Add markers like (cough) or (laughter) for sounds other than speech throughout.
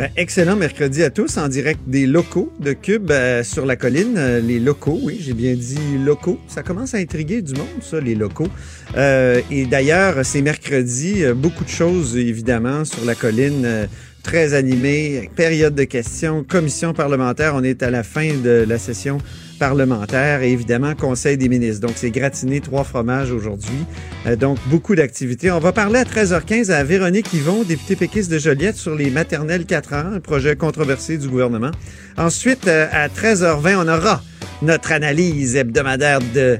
Ben, excellent mercredi à tous en direct des locaux de Cube euh, sur la colline. Euh, les locaux, oui, j'ai bien dit locaux. Ça commence à intriguer du monde, ça, les locaux. Euh, et d'ailleurs, c'est mercredi, beaucoup de choses, évidemment, sur la colline. Très animé, période de questions, commission parlementaire. On est à la fin de la session parlementaire et évidemment Conseil des ministres. Donc c'est gratiné trois fromages aujourd'hui. Euh, donc beaucoup d'activités. On va parler à 13h15 à Véronique Yvon, députée péquiste de Joliette sur les maternelles 4 ans, un projet controversé du gouvernement. Ensuite euh, à 13h20, on aura notre analyse hebdomadaire de-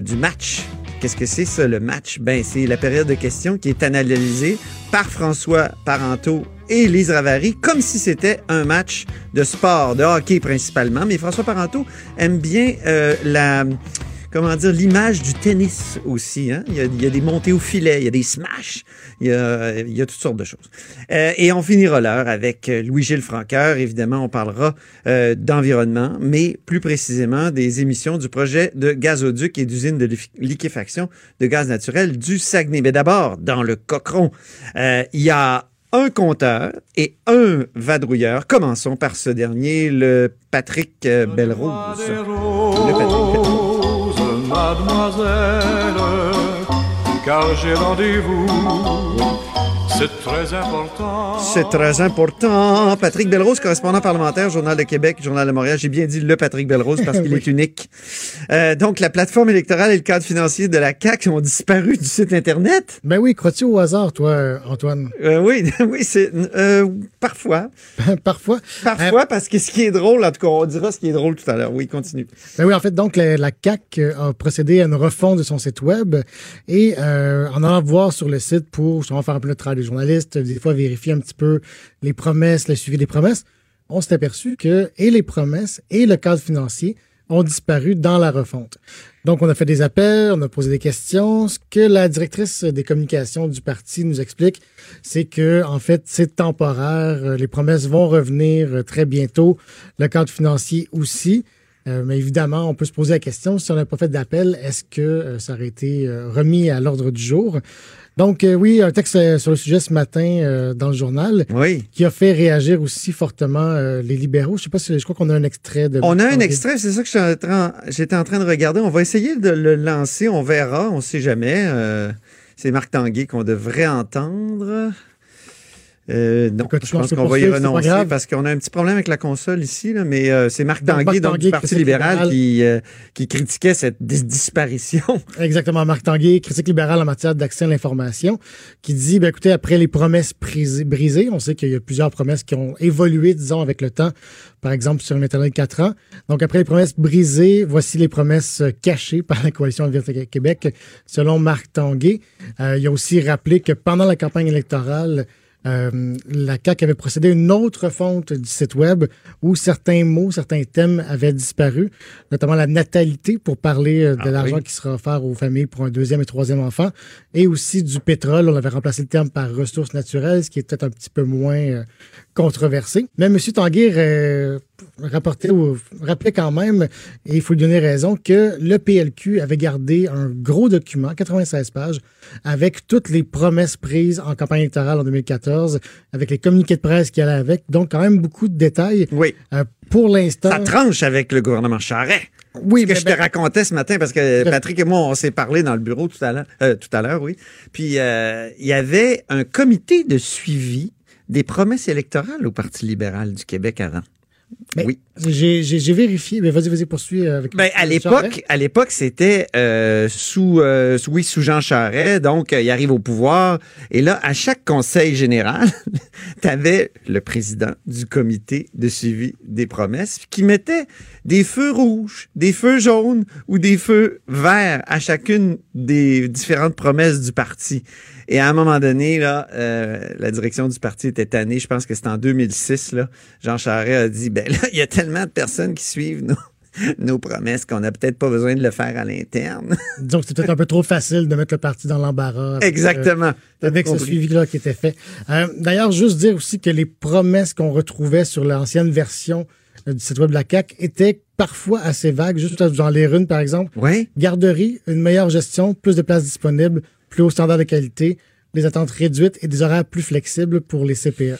du match. Qu'est-ce que c'est ça, le match? Ben, c'est la période de questions qui est analysée par François Parenteau et Lise Ravary comme si c'était un match de sport, de hockey principalement. Mais François Parenteau aime bien euh, la comment dire l'image du tennis aussi. Hein? Il, y a, des montées au filet, il y a des smashs, il y a, toutes sortes de choses. Euh, et on finira l'heure avec euh, Louis-Gilles Franqueur. Évidemment, on parlera d'environnement, mais plus précisément des émissions du projet de gazoduc et d'usine de liquéfaction de gaz naturel du Saguenay. Mais d'abord, dans le cochon, euh, il y a un compteur et un vadrouilleur. Commençons par ce dernier, le Patrick euh, Belrose. Le Patrick mademoiselle, car j'ai rendez-vous. C'est très important. C'est très important. Patrick Belrose, correspondant parlementaire, Journal de Québec, Journal de Montréal. J'ai bien dit le Patrick Belrose parce qu'il (laughs) est unique. Euh, donc, la plateforme électorale et le cadre financier de la CAQ ont disparu du site Internet. Ben oui, crois-tu au hasard, toi, Antoine? Euh, oui, (laughs) oui, c'est euh, parfois. (laughs) Parfois. Parfois, parce que ce qui est drôle, en tout cas, on dira ce qui est drôle tout à l'heure. Oui, continue. Ben oui, en fait, donc, la, la CAQ a procédé à une refonte de son site Web et euh, en allant voir sur le site pour justement faire un peu le travail journalistes, des fois vérifier un petit peu les promesses, le suivi des promesses, on s'est aperçu que et les promesses et le cadre financier ont disparu dans la refonte. Donc, on a fait des appels, on a posé des questions. Ce que la directrice des communications du parti nous explique, c'est que, en fait, c'est temporaire. Les promesses vont revenir très bientôt. Le cadre financier aussi. Euh, mais évidemment, on peut se poser la question, si on n'a pas fait d'appel, est-ce que euh, ça aurait été euh, remis à l'ordre du jour? Donc, euh, oui, un texte euh, sur le sujet ce matin euh, dans le journal Oui. qui a fait réagir aussi fortement euh, les libéraux. Je sais pas si je crois qu'on a un extrait de. On a un extrait, c'est ça que j'étais en train de regarder. On va essayer de le lancer, on verra, on sait jamais. C'est Marc Tanguay qu'on devrait entendre. Euh, non, Écoute, je pense qu'on va y renoncer parce qu'on a un petit problème avec la console ici, là, mais euh, c'est Marc Tanguay, donc, du Parti libéral, libéral. qui, euh, qui critiquait cette dis- disparition. (laughs) Exactement, Marc Tanguay, critique libérale en matière d'accès à l'information, qui dit, ben, écoutez, après les promesses brisées, on sait qu'il y a plusieurs promesses qui ont évolué, disons, avec le temps, par exemple sur le maternelle 4 ans. Donc, après les promesses brisées, voici les promesses euh, cachées par la Coalition Avenir Québec, selon Marc Tanguay. Il a aussi rappelé que pendant la campagne électorale, euh, la CAQ avait procédé à une autre fonte du site web où certains mots, certains thèmes avaient disparu, notamment la natalité pour parler euh, de Ah l'argent oui. qui sera offert aux familles pour un deuxième et troisième enfant, et aussi du pétrole. On avait remplacé le terme par ressources naturelles, ce qui est peut-être un petit peu moins euh, controversé. Mais M. Tanguay rapportait ou rappelait quand même, et il faut lui donner raison, que le PLQ avait gardé un gros document, 96 pages, avec toutes les promesses prises en campagne électorale en 2014, avec les communiqués de presse qui allaient avec. Donc, quand même beaucoup de détails. Oui. Euh, pour l'instant. Ça tranche avec le gouvernement Charret. Oui, Ce que mais je ben- te racontais ce matin, parce que Patrick et moi, on s'est parlé dans le bureau tout à l'heure, euh, tout à l'heure, oui. Puis euh, il y avait un comité de suivi des promesses électorales au Parti libéral du Québec avant. Oui. J'ai vérifié. Mais vas-y, vas-y, poursuis avec. Ben, à l'époque, à l'époque, c'était euh, sous, euh, oui, sous Jean Charest. Donc, euh, il arrive au pouvoir. Et là, à chaque conseil général, (laughs) tu avais le président du comité de suivi des promesses qui mettait des feux rouges, des feux jaunes ou des feux verts à chacune des différentes promesses du parti. Et à un moment donné, là, euh, la direction du parti était tannée. Je pense que c'était en 2006. Là, Jean Charest a dit, ben là, il y a tellement de personnes qui suivent nos, (laughs) nos promesses qu'on n'a peut-être pas besoin de le faire à l'interne. (laughs) Que c'était peut-être un peu trop facile de mettre le parti dans l'embarras. avec, Exactement. euh, avec ce Compris. suivi-là qui était fait. Euh, D'ailleurs, juste dire aussi que les promesses qu'on retrouvait sur l'ancienne version euh, du site web de la CAQ étaient parfois assez vagues. Juste en lire une, par exemple. Oui. Garderie, une meilleure gestion, plus de places disponibles, plus haut standard de qualité, des attentes réduites et des horaires plus flexibles pour les CPE.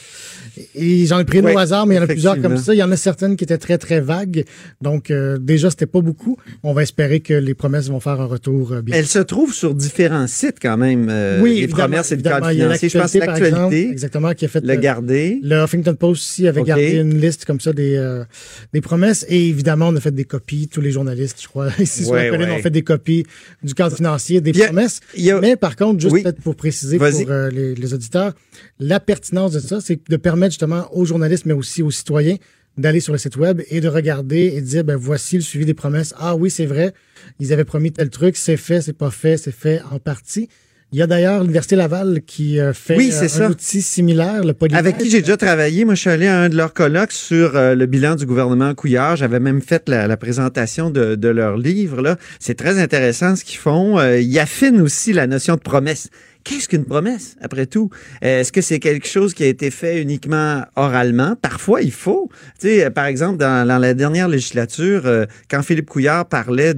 Et j'en ai pris Oui, au hasard, mais il y en a plusieurs comme ça. Il y en a certaines qui étaient très, très vagues. Donc, euh, déjà, c'était pas beaucoup. On va espérer que les promesses vont faire un retour euh, bien. Elle se trouve sur différents sites quand même. euh, les évidemment, promesses et le cadre financier. Je pense exemple, l'actualité, exactement, qui a fait le euh, garder. le Huffington Post aussi avait gardé une liste comme ça des, euh, des promesses. Et évidemment, on a fait des copies. Tous les journalistes, je crois, (laughs) ici sur Ouais, la colline, ouais. ont fait des copies du cadre financier, des promesses. a- Mais par contre, juste Oui. peut-être pour préciser pour euh, les, les auditeurs, la pertinence de ça, c'est de permettre justement aux journalistes, mais aussi aux citoyens, d'aller sur le site web et de regarder et de dire, ben voici le suivi des promesses. Ah oui, c'est vrai, ils avaient promis tel truc, c'est fait, c'est pas fait, c'est fait en partie. Il y a d'ailleurs l'Université Laval qui euh, fait Oui, euh, un ça. outil similaire, le polymètre. Avec qui j'ai déjà travaillé. Moi, je suis allé à un de leurs colloques sur euh, le bilan du gouvernement Couillard. J'avais même fait la, la présentation de, de leur livre. là. C'est très intéressant ce qu'ils font. Euh, ils affinent aussi la notion de promesse. Qu'est-ce qu'une promesse, après tout? Est-ce que c'est quelque chose qui a été fait uniquement oralement? Parfois, il faut. Tu sais, euh, par exemple, dans, dans la dernière législature, euh, quand Philippe Couillard parlait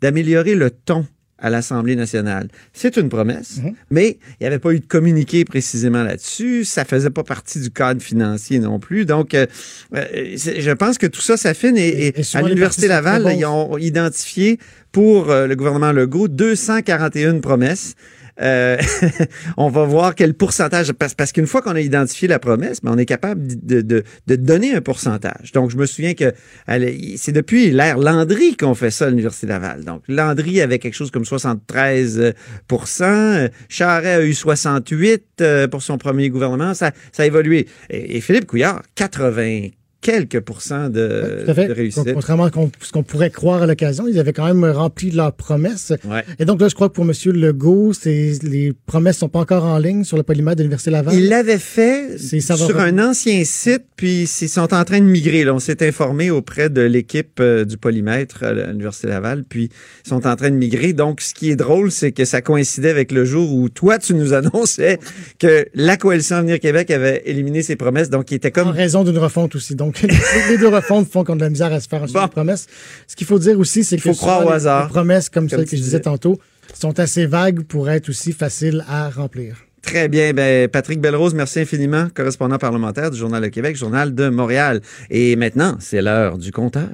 d'améliorer le ton à l'Assemblée nationale. C'est une promesse, mais il n'y avait pas eu de communiqué précisément là-dessus. Ça faisait pas partie du cadre financier non plus. Donc, euh, je pense que tout ça s'affine et, et Et- et souvent, à l'Université Laval, ils ont identifié pour euh, le gouvernement Legault 241 promesses. Euh, (laughs) on va voir quel pourcentage, parce, qu'une fois qu'on a identifié la promesse, ben, on est capable de, de, donner un pourcentage. Donc, je me souviens que c'est depuis l'ère Landry qu'on fait ça à l'Université Laval. Donc, Landry avait quelque chose comme 73% euh, Charret a eu 68% euh, pour son premier gouvernement. Ça, ça a évolué. Et, et Philippe Couillard, 80 quelques pourcents de, Tout à fait. de réussite. Contrairement à ce qu'on pourrait croire à l'occasion, ils avaient quand même rempli leurs promesses. Ouais. Et donc là, je crois que pour M. Legault, les promesses sont pas encore en ligne sur le polymètre de l'Université Laval. Il l'avait fait sur un ancien site, puis ils sont en train de migrer. Là. On s'est informé auprès de l'équipe euh, du polymètre à l'Université Laval, puis ils sont en train de migrer. Donc, ce qui est drôle, c'est que ça coïncidait avec le jour où toi, tu nous annonçais que la Coalition Avenir Québec avait éliminé ses promesses. Donc, il était En comme... raison d'une refonte aussi. Donc, (laughs) les deux refontes font qu'on a de la misère à se faire un suivi Bon. de promesses. Ce qu'il faut dire aussi, c'est que faut croire au les- hasard, les promesses comme, comme celles que je disais. disais tantôt sont assez vagues pour être aussi faciles à remplir. Très bien. Ben, Patrick Belrose, merci infiniment, correspondant parlementaire du Journal de Québec, Journal de Montréal. Et maintenant, c'est l'heure du compteur.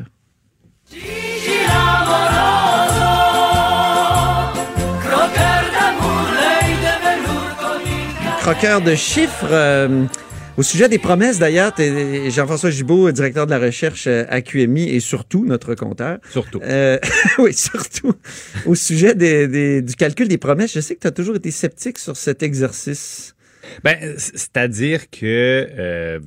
Croqueur de chiffres. euh, au sujet des promesses, d'ailleurs, Jean-François Gibault, directeur de la recherche euh, à QMI et surtout notre compteur. Surtout. Euh, (laughs) oui, surtout. Au sujet des- des- du calcul des promesses, je sais que tu as toujours été sceptique sur cet exercice. Ben, c'est-à-dire que euh,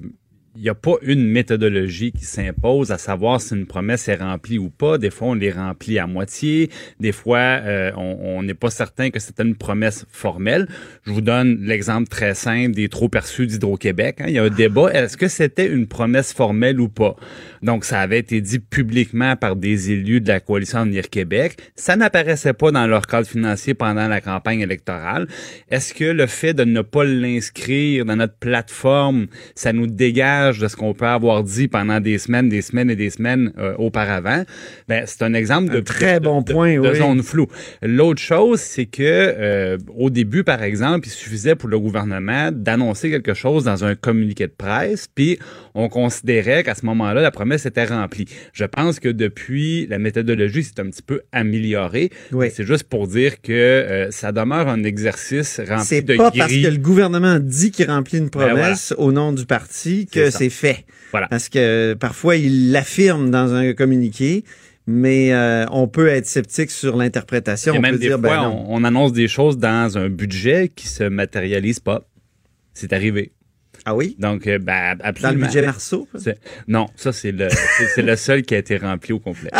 il n'y a pas une méthodologie qui s'impose à savoir si une promesse est remplie ou pas. Des fois, on les remplit à moitié. Des fois, euh, on n'est pas certain que c'était une promesse formelle. Je vous donne l'exemple très simple des trop perçus d'Hydro-Québec. hein. Il y a un débat. Est-ce que c'était une promesse formelle ou pas? Donc, ça avait été dit publiquement par des élus de la coalition Avenir Québec. Ça n'apparaissait pas dans leur cadre financier pendant la campagne électorale. Est-ce que le fait de ne pas l'inscrire dans notre plateforme, ça nous dégage de ce qu'on peut avoir dit pendant des semaines, des semaines et des semaines euh, auparavant? Ben, c'est un exemple de très de- bon de- point, de oui. zone floue. L'autre chose, c'est que euh, au début, par exemple, il suffisait pour le gouvernement d'annoncer quelque chose dans un communiqué de presse, puis on considérait qu'à ce moment-là, la promesse était remplie. Je pense que depuis, la méthodologie s'est un petit peu améliorée. Oui. C'est juste pour dire que euh, ça demeure un exercice rempli C'est de pas parce que le gouvernement dit qu'il remplit une promesse au nom du parti que C'est fait. Voilà. Parce que parfois, il l'affirme dans un communiqué, mais euh, on peut être sceptique sur l'interprétation. Et On même peut des dire, fois, ben non. on, on annonce des choses dans un budget qui se matérialise pas. C'est arrivé. Ah oui? Donc, euh, ben, Dans le absolument. budget Marceau? Non, ça, c'est le, c'est- c'est le seul qui a été rempli au complet. (laughs)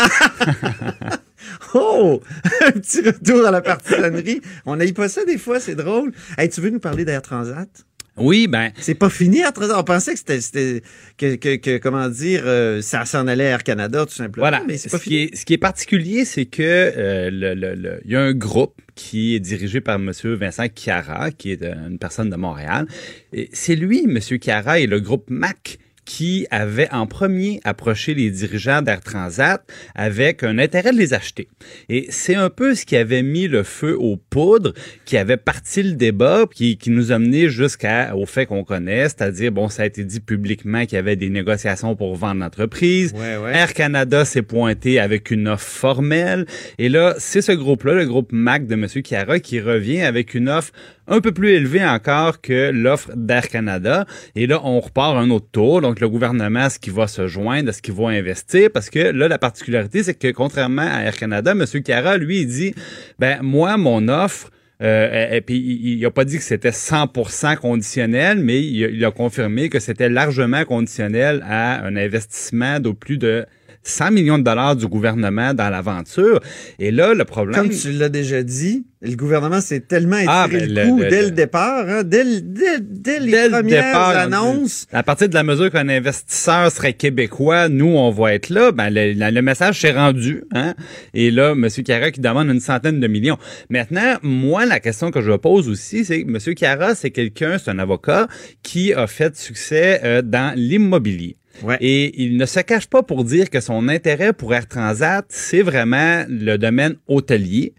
Oh! (laughs) Un petit retour à la partisanerie. On n'aille pas ça des fois, c'est drôle. Hey, tu veux nous parler d'Air Transat? Oui, ben, C'est pas fini Air Transat. On pensait que c'était, c'était que, que, que, comment dire, euh, ça s'en allait à Air Canada, tout simplement. Voilà. Mais c'est ce, qui est, ce qui est particulier, c'est que euh, le, le- le- il y a un groupe qui est dirigé par M. Vincent Chiara, qui est euh, une personne de Montréal. Et c'est lui, M. Chiara, et le groupe MAC qui avait en premier approché les dirigeants d'Air Transat avec un intérêt de les acheter. Et c'est un peu ce qui avait mis le feu aux poudres, qui avait parti le débat, qui, qui nous a mené jusqu'au fait qu'on connaît, c'est-à-dire, bon, ça a été dit publiquement qu'il y avait des négociations pour vendre l'entreprise. Ouais, ouais. Air Canada s'est pointé avec une offre formelle. Et là, c'est ce groupe-là, le groupe MAC de M. Chiara, qui revient avec une offre un peu plus élevée encore que l'offre d'Air Canada. Et là, on repart un autre tour. Donc, le gouvernement, est-ce qu'il va se joindre, est-ce qu'il va investir? Parce que là, la particularité, c'est que contrairement à Air Canada, M. Chiara, lui, il dit, ben, moi, mon offre, euh, et, puis il, il a pas dit que c'était 100% conditionnel, mais il, a- il a confirmé que c'était largement conditionnel à un investissement de plus de 100 millions de dollars du gouvernement dans l'aventure. Et là, le problème... Comme tu l'as déjà dit, le gouvernement s'est tellement étiré Ah, ben, le coup le- dès le- départ, hein, dès, le- dès, dès les Dès premières départ, annonces. À partir de la mesure qu'un investisseur serait québécois, nous, on va être là, ben, le, message s'est rendu. Hein? Et là, M. Cara qui demande une centaine de millions. Maintenant, moi, la question que je pose aussi, c'est que M. Cara, c'est quelqu'un, c'est un avocat qui a fait succès euh, dans l'immobilier. Ouais. Et il ne se cache pas pour dire que son intérêt pour Air Transat, c'est vraiment le domaine hôtelier.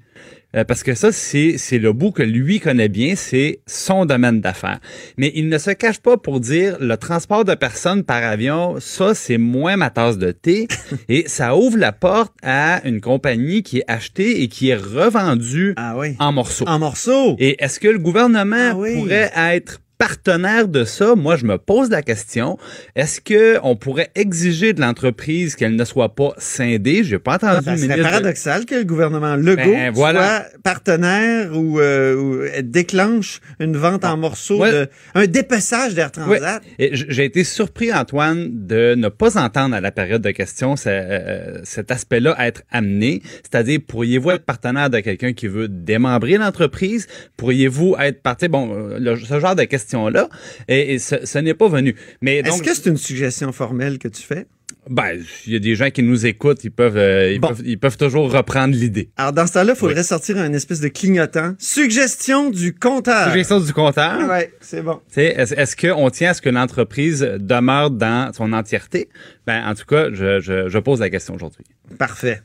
Euh, Parce que ça, c'est c'est le bout que lui connaît bien, c'est son domaine d'affaires. Mais il ne se cache pas pour dire le transport de personnes par avion, ça, c'est moins ma tasse de thé. (laughs) et ça ouvre la porte à une compagnie qui est achetée et qui est revendue Ah oui. en morceaux. En morceaux. Et est-ce que le gouvernement Ah oui. pourrait être partenaire de ça? Moi, je me pose la question. Est-ce que on pourrait exiger de l'entreprise qu'elle ne soit pas scindée? J'ai pas entendu Ça le serait paradoxal que le gouvernement Legault Ben, voilà. soit partenaire ou, euh, ou, euh, déclenche une vente en morceaux, Ouais. de, un dépeçage d'Air. Transat. J'ai été surpris, Antoine, de ne pas entendre à la période de questions euh, cet aspect-là être amené. C'est-à-dire, pourriez-vous être partenaire de quelqu'un qui veut démembrer l'entreprise? Pourriez-vous être parti? Bon, le- ce genre de questions-là. Et, et ce, ce n'est pas venu. Mais Est-ce donc, que c'est une suggestion formelle que tu fais? ben, il y a des gens qui nous écoutent, ils peuvent, euh, ils Bon. peuvent, ils peuvent toujours reprendre l'idée. Alors, dans ce temps-là, il faudrait sortir un espèce de clignotant. Suggestion du compteur. Suggestion du compteur. Ouais, c'est bon. Tu sais, Est-ce qu'on tient à ce que l'entreprise demeure dans son entièreté? Ben, en tout cas, je, je, je pose la question aujourd'hui. Parfait.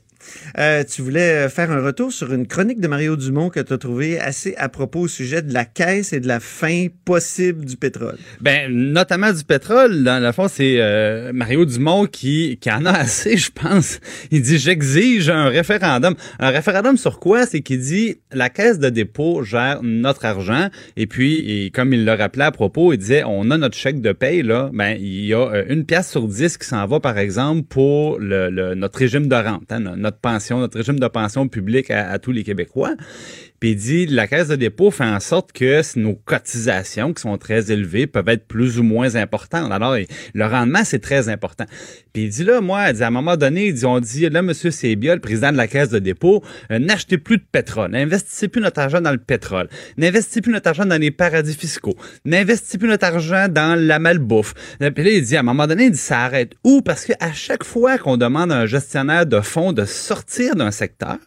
Euh, tu voulais euh, faire un retour sur une chronique de Mario Dumont que tu as trouvé assez à propos au sujet de la caisse et de la fin possible du pétrole. Ben, notamment du pétrole. Dans le fond, c'est euh, Mario Dumont qui, qui en a assez, je pense. Il dit j'exige un référendum. Un référendum sur quoi? C'est qu'il dit la caisse de dépôt gère notre argent et puis et comme il le rappelait à propos, il disait on a notre chèque de paye là. Ben il y a une pièce sur dix qui s'en va par exemple pour le, le- notre régime de rente, hein, notre pension, notre régime de pension public à, à tous les Québécois. Puis il dit la caisse de dépôt fait en sorte que nos cotisations, qui sont très élevées, peuvent être plus ou moins importantes. Alors, le rendement, c'est très important. Puis il dit là, moi, il dit, à un moment donné, il dit, on dit, là, M. Sébia, le président de la caisse de dépôt, euh, n'achetez plus de pétrole, n'investissez plus notre argent dans le pétrole, n'investissez plus notre argent dans les paradis fiscaux, n'investissez plus notre argent dans la malbouffe. Euh, Puis là, il dit, à un moment donné, il dit, ça arrête où? Parce que à chaque fois qu'on demande à un gestionnaire de fonds de sortir d'un secteur,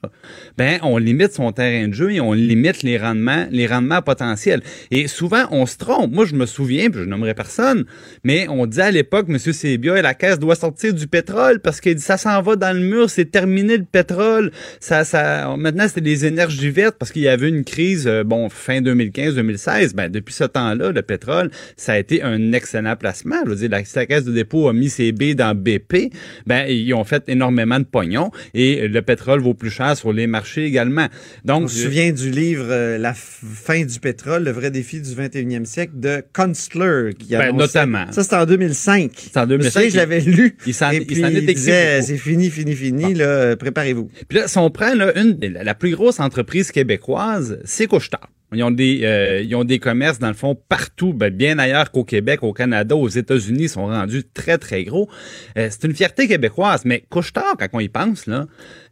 ben, on limite son terrain de jeu et on limite les rendements, les rendements potentiels. Et souvent, on se trompe. Moi, je me souviens, puis je nommerai personne, mais on disait à l'époque, M. Sébia, la caisse doit sortir du pétrole parce qu'il dit, ça s'en va dans le mur, c'est terminé le pétrole. Ça, ça, maintenant, c'est des énergies vertes parce qu'il y avait une crise, euh, bon, fin 2015-2016. Ben, depuis ce temps-là, le pétrole, ça a été un excellent placement. Je veux dire, la, si la caisse de dépôt a mis ses billes dans BP, ben, ils ont fait énormément de pognon et le pétrole vaut plus cher sur les marchés également. Donc, On se souvient du livre euh, La fin du pétrole, le vrai défi du 21e siècle de Kunstler. Qui Ben, notamment. Ça, c'était en 2005. C'est en Je me 2005, souviens, je l'avais lu. il s'en- disait, c'est fini, fini, fini, là, euh, préparez-vous. Puis là, si on prend là, une, la, la plus grosse entreprise québécoise, c'est Couchetard. Ils ont des, euh, ils ont des commerces, dans le fond, partout, ben, bien ailleurs qu'au Québec, au Canada, aux États-Unis, ils sont rendus très, très gros. Euh, c'est une fierté québécoise, mais couche-tard, quand on y pense, là,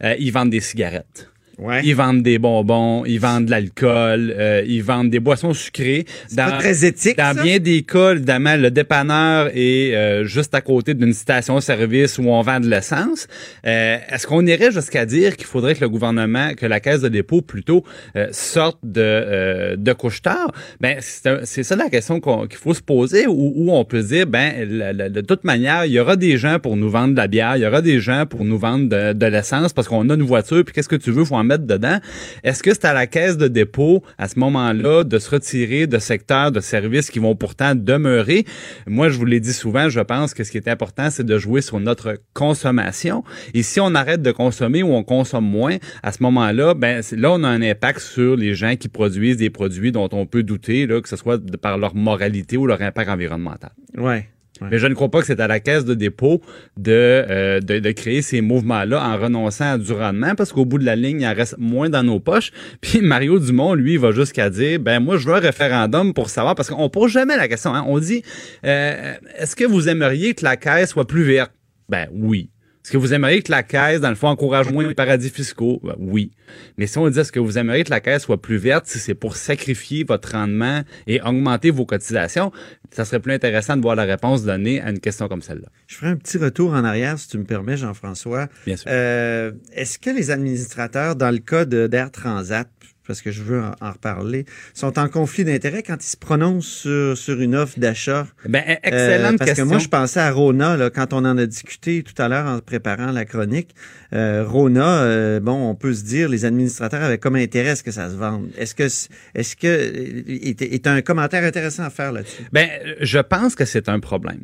euh, ils vendent des cigarettes. Ouais. Ils vendent des bonbons, ils vendent de l'alcool, euh, ils vendent des boissons sucrées. C'est pas très éthique, Dans ça? bien des cas, évidemment, le dépanneur est euh, juste à côté d'une station-service où on vend de l'essence. Euh, Est-ce qu'on irait jusqu'à dire qu'il faudrait que le gouvernement, que la caisse de dépôt plutôt euh, sorte de, euh, de couche-tard? Ben, c'est ça la question qu'il faut se poser où, où on peut se dire, ben, la- la- de toute manière, il y aura des gens pour nous vendre de la bière, il y aura des gens pour nous vendre de, de l'essence parce qu'on a une voiture, puis qu'est-ce que tu veux, faut en dedans. Est-ce que c'est à la caisse de dépôt, à ce moment-là, de se retirer de secteurs de services qui vont pourtant demeurer? Moi, je vous l'ai dit souvent, je pense que ce qui est important, c'est de jouer sur notre consommation. Et si on arrête de consommer ou on consomme moins, à ce moment-là, ben, là, on a un impact sur les gens qui produisent des produits dont on peut douter, là, que ce soit par leur moralité ou leur impact environnemental. Ouais. Mais je ne crois pas que c'est à la caisse de dépôt de, euh, de, de créer ces mouvements-là en renonçant à du rendement parce qu'au bout de la ligne, il en reste moins dans nos poches. (laughs) Puis Mario Dumont, lui, va jusqu'à dire, ben moi, je veux un référendum pour savoir, parce qu'on pose jamais la question. Hein. On dit, euh, est-ce que vous aimeriez que la caisse soit plus verte? Ben oui. Est-ce que vous aimeriez que la caisse, dans le fond, encourage moins les paradis fiscaux? Ben, oui. Mais si on dit est-ce que vous aimeriez que la caisse soit plus verte, si c'est pour sacrifier votre rendement et augmenter vos cotisations, ça serait plus intéressant de voir la réponse donnée à une question comme celle-là. Je ferai un petit retour en arrière, si tu me permets, Jean-François. Bien sûr. Euh, Est-ce que les administrateurs, dans le cas d'Air Transat, parce que je veux en, en reparler, sont en conflit d'intérêts quand ils se prononcent sur, sur une offre d'achat? Ben, Euh, excellente parce question. que moi, je pensais à Rona, là, quand on en a discuté tout à l'heure en préparant la chronique. Euh, Rona, euh, bon, on peut se dire, les administrateurs avaient comme intérêt à ce que ça se vende. Est-ce que, est-ce que, est, est un commentaire intéressant à faire là-dessus? Ben, je pense que c'est un problème.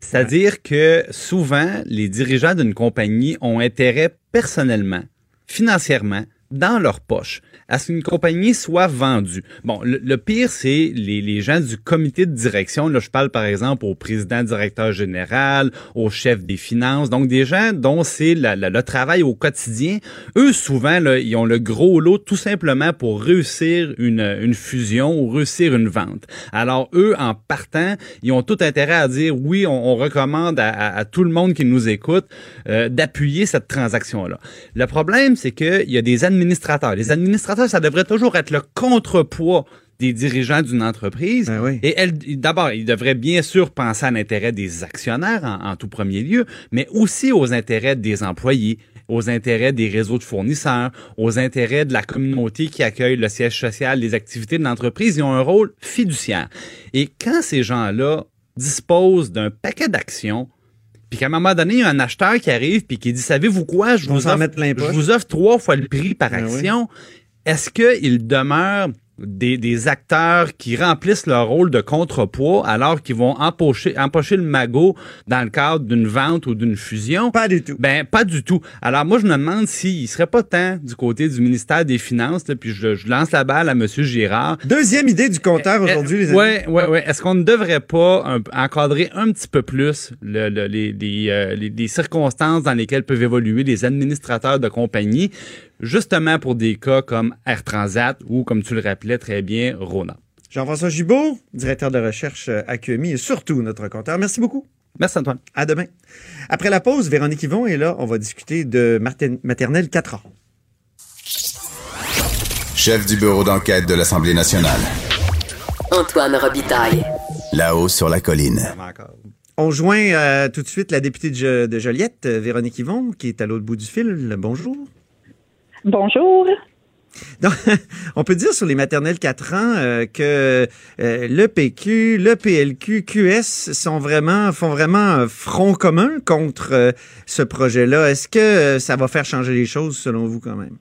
C'est-à-dire que souvent, les dirigeants d'une compagnie ont intérêt personnellement, financièrement, dans leur poche, à ce qu'une compagnie soit vendue. Bon, le, le pire, c'est les, les gens du comité de direction. Là, je parle par exemple au président directeur général, au chef des finances, donc des gens dont c'est le travail au quotidien. Eux, souvent, là, ils ont le gros lot tout simplement pour réussir une, une fusion ou réussir une vente. Alors, eux, en partant, ils ont tout intérêt à dire oui, on, on recommande à, à- tout le monde qui nous écoute euh, d'appuyer cette transaction-là. Le problème, c'est qu'il y a des. Les administrateurs, ça devrait toujours être le contrepoids des dirigeants d'une entreprise. Ben oui. Et elle, d'abord, ils devraient bien sûr penser à l'intérêt des actionnaires en, en tout premier lieu, mais aussi aux intérêts des employés, aux intérêts des réseaux de fournisseurs, aux intérêts de la communauté qui accueille le siège social, les activités de l'entreprise. Ils ont un rôle fiduciaire. Et quand ces gens-là disposent d'un paquet d'actions, puis qu'à un moment donné, il y a un acheteur qui arrive puis qui dit, savez-vous quoi, je vous, offre, je vous trois fois le prix par Ben oui. action. Est-ce qu'il demeure des, des acteurs qui remplissent leur rôle de contrepoids alors qu'ils vont empocher, empocher le magot dans le cadre d'une vente ou d'une fusion? Pas du tout. Ben, pas du tout. Alors, moi, je me demande s'il serait pas temps du côté du ministère des Finances, là, puis je, je lance la balle à M. Girard. Deuxième idée du compteur aujourd'hui, les amis. Ouais, ouais, ouais. Est-ce qu'on ne devrait pas un- encadrer un petit peu plus le- le- les, les, euh, les- les circonstances dans lesquelles peuvent évoluer les administrateurs de compagnie, justement pour des cas comme Air Transat ou, comme tu le rappelais très bien, Rona. Jean-François Gibault, directeur de recherche à QMI et surtout notre compteur. Merci beaucoup. Merci Antoine. À demain. Après la pause, Véronique Yvon est là. On va discuter de maternelle 4 ans. Chef du bureau d'enquête de l'Assemblée nationale. Antoine Robitaille. Là-haut sur la colline. On joint euh, tout de suite la députée de, Jo- de Joliette, Véronique Yvon, qui est à l'autre bout du fil. Bonjour. Bonjour. Donc, (laughs) on peut dire sur les maternelles 4 ans euh, que euh, le PQ, le PLQ, QS sont vraiment font vraiment un front commun contre euh, ce projet-là. Est-ce que ça va faire changer les choses selon vous quand même?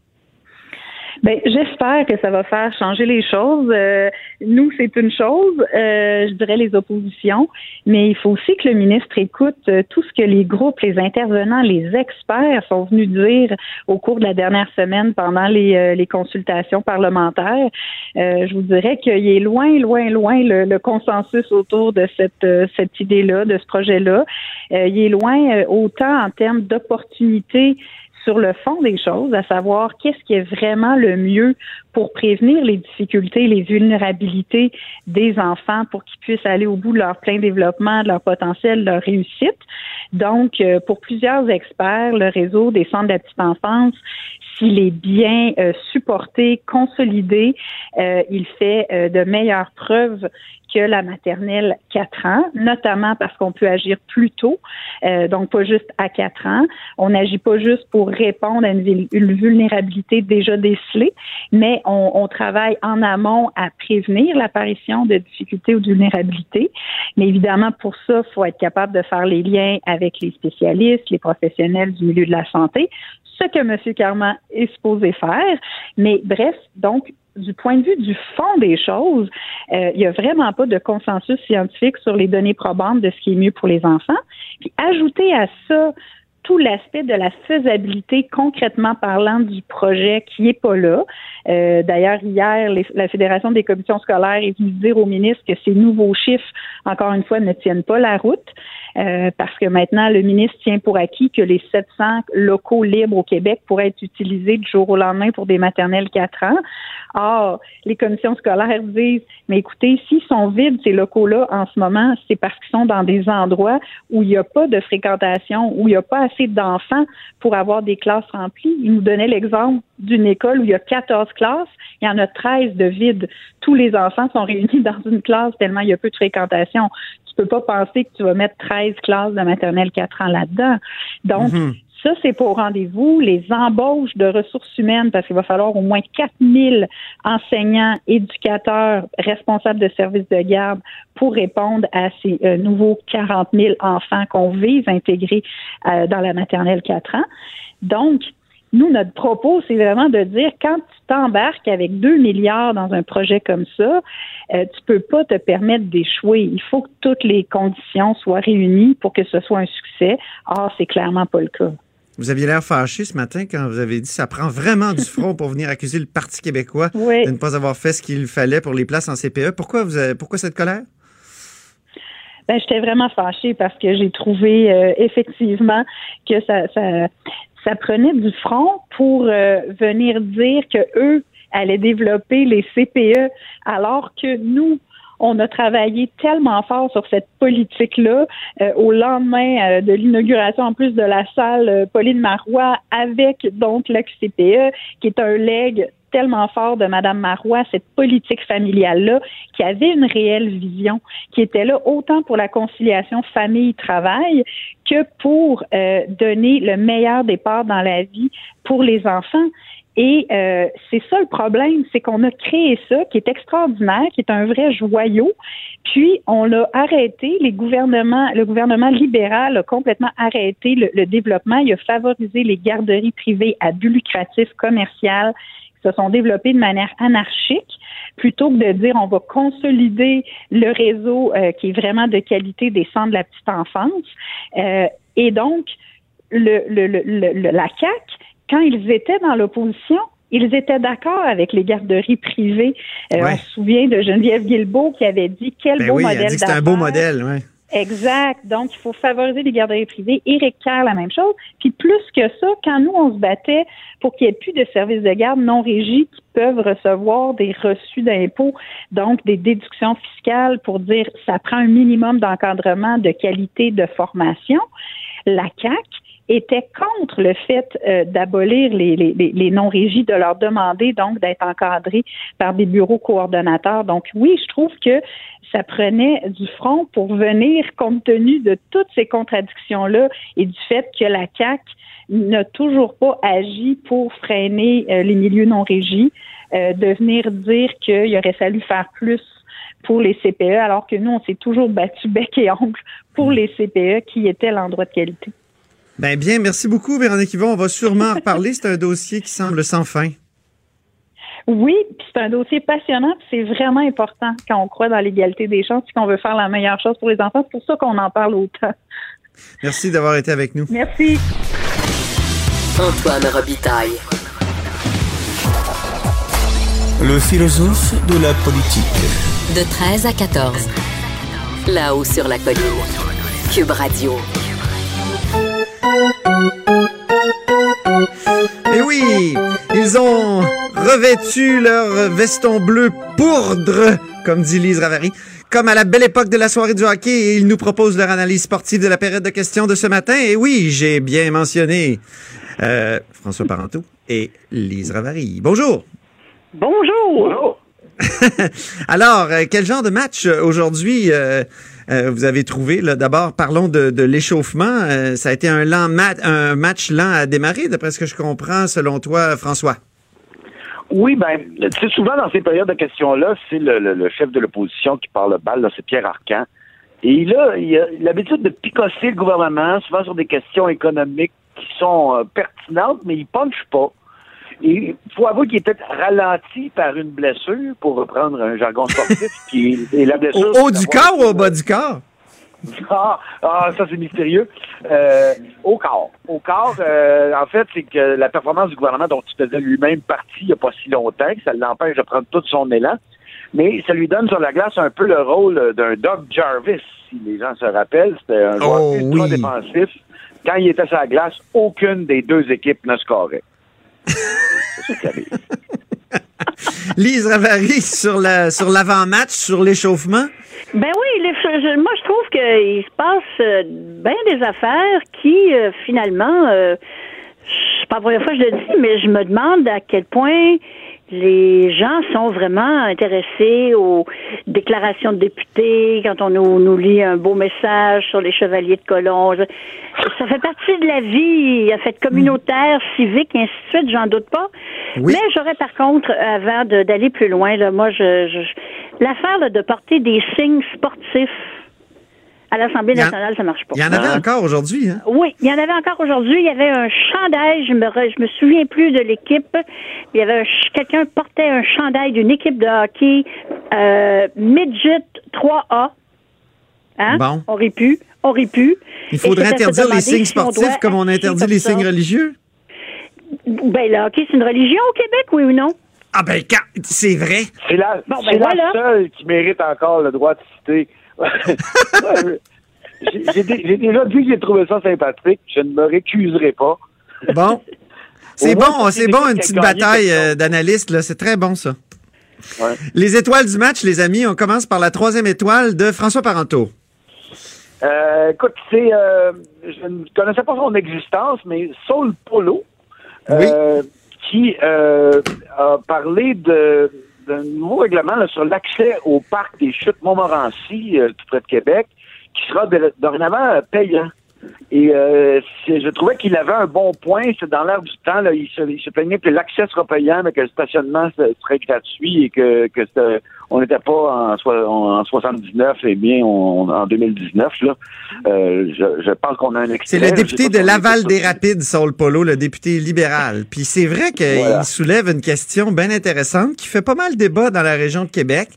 Ben, j'espère que ça va faire changer les choses. Euh, nous, c'est une chose, euh, je dirais les oppositions, mais il faut aussi que le ministre écoute euh, tout ce que les groupes, les intervenants, les experts sont venus dire au cours de la dernière semaine pendant les, euh, les consultations parlementaires. Euh, je vous dirais qu'il est loin, loin, loin le, le consensus autour de cette, euh, cette idée-là, de ce projet-là. Il est loin autant en termes d'opportunités sur le fond des choses, à savoir qu'est-ce qui est vraiment le mieux pour prévenir les difficultés, les vulnérabilités des enfants pour qu'ils puissent aller au bout de leur plein développement, de leur potentiel, de leur réussite. Donc, euh, pour plusieurs experts, le réseau des centres de la petite enfance, s'il est bien euh, supporté, consolidé, euh, il fait de meilleures preuves que la maternelle 4 ans, notamment parce qu'on peut agir plus tôt, donc pas juste à 4 ans. On n'agit pas juste pour répondre à une, vulnérabilité déjà décelée, mais on, travaille en amont à prévenir l'apparition de difficultés ou de vulnérabilités. Mais évidemment, pour ça, il faut être capable de faire les liens avec les spécialistes, les professionnels du milieu de la santé, ce que M. Carman est supposé faire. Mais bref, donc, du point de vue du fond des choses, euh, il n'y a vraiment pas de consensus scientifique sur les données probantes de ce qui est mieux pour les enfants. Puis ajouter à ça tout l'aspect de la faisabilité concrètement parlant du projet qui n'est pas là. Euh, d'ailleurs, hier, la Fédération des commissions scolaires est venue dire au ministre que ces nouveaux chiffres, encore une fois, ne tiennent pas la route. Euh, parce que maintenant, le ministre tient pour acquis que les 700 locaux libres au Québec pourraient être utilisés du jour au lendemain pour des maternelles 4 ans. Or, les commissions scolaires disent, mais écoutez, s'ils sont vides, ces locaux-là, en ce moment, c'est parce qu'ils sont dans des endroits où il n'y a pas de fréquentation, où il n'y a pas assez d'enfants pour avoir des classes remplies. Il nous donnait l'exemple d'une école où il y a 14 classes, il y en a 13 de vides. Tous les enfants sont réunis dans une classe tellement il y a peu de fréquentation peux pas penser que tu vas mettre 13 classes de maternelle 4 ans là-dedans. Donc, mhm. Ça, c'est pour rendez-vous. Les embauches de ressources humaines, parce qu'il va falloir au moins 4000 enseignants, éducateurs, responsables de services de garde pour répondre à ces euh, nouveaux 40 000 enfants qu'on vise intégrer euh, dans la maternelle 4 ans. Donc, nous, notre propos, c'est vraiment de dire quand tu t'embarques avec 2 milliards dans un projet comme ça, euh, tu peux pas te permettre d'échouer. Il faut que toutes les conditions soient réunies pour que ce soit un succès. Or, c'est clairement pas le cas. Vous aviez l'air fâché ce matin quand vous avez dit ça prend vraiment du front pour venir accuser le Parti québécois (laughs) de ne pas avoir fait ce qu'il fallait pour les places en CPE. Pourquoi vous avez, pourquoi cette colère? Ben, j'étais vraiment fâchée parce que j'ai trouvé euh, effectivement que ça, ça, ça prenait du front pour euh, venir dire que eux allaient développer les CPE, alors que nous, on a travaillé tellement fort sur cette politique-là euh, au lendemain euh, de l'inauguration en plus de la salle Pauline Marois avec donc le CPE, qui est un leg tellement fort de Mme Marois, cette politique familiale-là, qui avait une réelle vision, qui était là autant pour la conciliation famille-travail que pour euh, donner le meilleur départ dans la vie pour les enfants. Et euh, c'est ça le problème, c'est qu'on a créé ça, qui est extraordinaire, qui est un vrai joyau. Puis on l'a arrêté, les gouvernements, le gouvernement libéral a complètement arrêté le, le développement. Il a favorisé les garderies privées à but lucratif commercial se sont développés de manière anarchique plutôt que de dire on va consolider le réseau euh, qui est vraiment de qualité des centres de la petite enfance. Euh, et donc, le, le, le, la CAC, quand ils étaient dans l'opposition, ils étaient d'accord avec les garderies privées. Euh, on se souvient de Geneviève Guilbeault qui avait dit quel ben beau oui, modèle. Elle a dit que c'était un beau modèle, ouais. Exact. Donc, il faut favoriser les garderies privées. Éric Kerr, la même chose. Puis plus que ça, quand nous, on se battait pour qu'il n'y ait plus de services de garde non régis qui peuvent recevoir des reçus d'impôts, donc des déductions fiscales pour dire ça prend un minimum d'encadrement, de qualité, de formation, la CAC était contre le fait euh, d'abolir les, les, les non-régis, de leur demander donc d'être encadrés par des bureaux coordonnateurs. Donc oui, je trouve que ça prenait du front pour venir, compte tenu de toutes ces contradictions-là et du fait que la CAC n'a toujours pas agi pour freiner euh, les milieux non régis, euh, de venir dire qu'il aurait fallu faire plus pour les CPE, alors que nous, on s'est toujours battu bec et ongle pour les CPE qui étaient l'endroit de qualité. Ben bien, merci beaucoup, Véronique Yvon. On va sûrement en (laughs) reparler. C'est un dossier qui semble sans fin. Oui, c'est un dossier passionnant, c'est vraiment important quand on croit dans l'égalité des chances et qu'on veut faire la meilleure chose pour les enfants. C'est pour ça qu'on en parle autant. Merci d'avoir été avec nous. Merci. Antoine Robitaille. Le philosophe de la politique. De 13 à 14. Là-haut sur la colline. Cube Radio. Oui, ils ont revêtu leur veston bleu poudre, comme dit Lise Ravary, comme à la belle époque de la soirée du hockey, et ils nous proposent leur analyse sportive de la période de questions de ce matin. Et oui, j'ai bien mentionné euh, François Parenteau et Lise Ravary. Bonjour. Bonjour. (laughs) Alors, euh, quel genre de match euh, aujourd'hui euh, euh, vous avez trouvé? D'abord, parlons de, l'échauffement. Euh, ça a été un, lent un match lent à démarrer, d'après ce que je comprends, selon toi, François. Oui, ben, tu sais, souvent dans ces périodes de questions-là, c'est le, chef de l'opposition qui parle le bal, là, c'est Pierre Arcan. Et il a l'habitude de picosser le gouvernement, souvent sur des questions économiques qui sont euh, pertinentes, mais il punch pas. Il faut avouer qu'il peut-être ralenti par une blessure, pour reprendre un jargon sportif, (laughs) qui est, et la blessure... Au haut du corps ou au bas du corps? (laughs) Ah, ah, ça c'est mystérieux. Euh, au corps. Au corps, euh, en fait, c'est que la performance du gouvernement dont tu faisais lui-même partie il n'y a pas si longtemps, que ça l'empêche de prendre tout son élan. Mais ça lui donne sur la glace un peu le rôle d'un Doug Jarvis, si les gens se rappellent. C'était un joueur Oh, ultra oui. défensif. Quand il était sur la glace, aucune des deux équipes ne scorait. (laughs) (laughs) Lise Ravary sur la sur l'avant-match, sur l'échauffement. Ben oui, les- je- moi je trouve qu'il se passe euh, bien des affaires qui euh, finalement, euh, c'est pas la première fois que je le dis, mais je me demande à quel point les gens sont vraiment intéressés aux déclarations de députés, quand on nous, nous lit un beau message sur les chevaliers de colon. Je- ça fait partie de la vie, en fait, communautaire, civique, et ainsi de suite, j'en doute pas. Oui. Mais j'aurais par contre, avant d'aller plus loin, là, moi, je, je- l'affaire de porter des signes sportifs à l'Assemblée y en- nationale, ça marche pas. Il y en avait encore aujourd'hui, hein? Oui, il y en avait encore aujourd'hui. Il y avait un chandail, je me, re- je me souviens plus de l'équipe. Il y avait un quelqu'un portait un chandail d'une équipe de hockey euh, midget 3A. Hein? Bon. On aurait pu, on aurait pu. Il faudrait interdire les signes si sportifs comme on interdit comme les signes religieux. Ben le hockey, c'est une religion au Québec, oui ou non? Ah ben, quand- c'est vrai. C'est la, Bon, ben c'est la seule qui mérite encore le droit de citer. J'ai, j'ai dé- j'ai déjà dit que j'ai trouvé ça sympathique. Je ne me récuserai pas. Bon. (laughs) C'est bon, c'est bon, une petite bataille euh, d'analystes, là. C'est très bon, ça. Ouais. Les étoiles du match, les amis, on commence par la troisième étoile de François Parenteau. Euh, écoute, c'est, euh, je ne connaissais pas son existence, mais Saul Polo, euh, qui a parlé de, d'un nouveau règlement sur l'accès au parc des Chutes Montmorency, euh, tout près de Québec, qui sera dorénavant euh, payant. Et euh, je trouvais qu'il avait un bon point. C'est dans l'air du temps. Là, il, se, il se plaignait que l'accès sera payant, mais que le stationnement se- serait gratuit et que, que on n'était pas en, en 79 et bien on- en 2019. Là. Euh, je, je pense qu'on a un. C'est le député de Laval des. Rapides, Saul Polo, le député libéral. (laughs) Puis c'est vrai qu'il Voilà. soulève une question bien intéressante qui fait pas mal débat dans la région de Québec.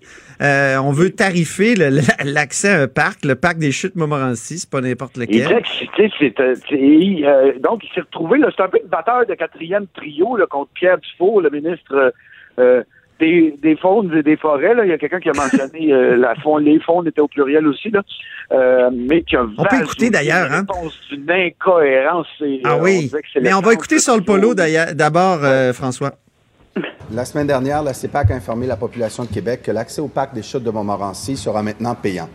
Euh, on veut tarifer le- (laughs) l'accès à un parc, le parc des Chutes Montmorency, c'est pas n'importe lequel. c'est- et, euh, donc, il s'est retrouvé, là, c'est un peu le batteur de quatrième trio là, contre Pierre Dufault, le ministre euh, des, des faunes et des forêts. Là. Il y a quelqu'un qui a mentionné euh, la faune, les faunes étaient au pluriel aussi, là. Euh, mais qui a On peut écouter d'ailleurs, hein. réponse d'une incohérence. et, Ah euh, on oui, mais on va écouter Saul tout. Polo d'ailleurs- d'abord, euh, François. La semaine dernière, la CEPAC a informé la population de Québec que l'accès au parc des chutes de Montmorency sera maintenant payant.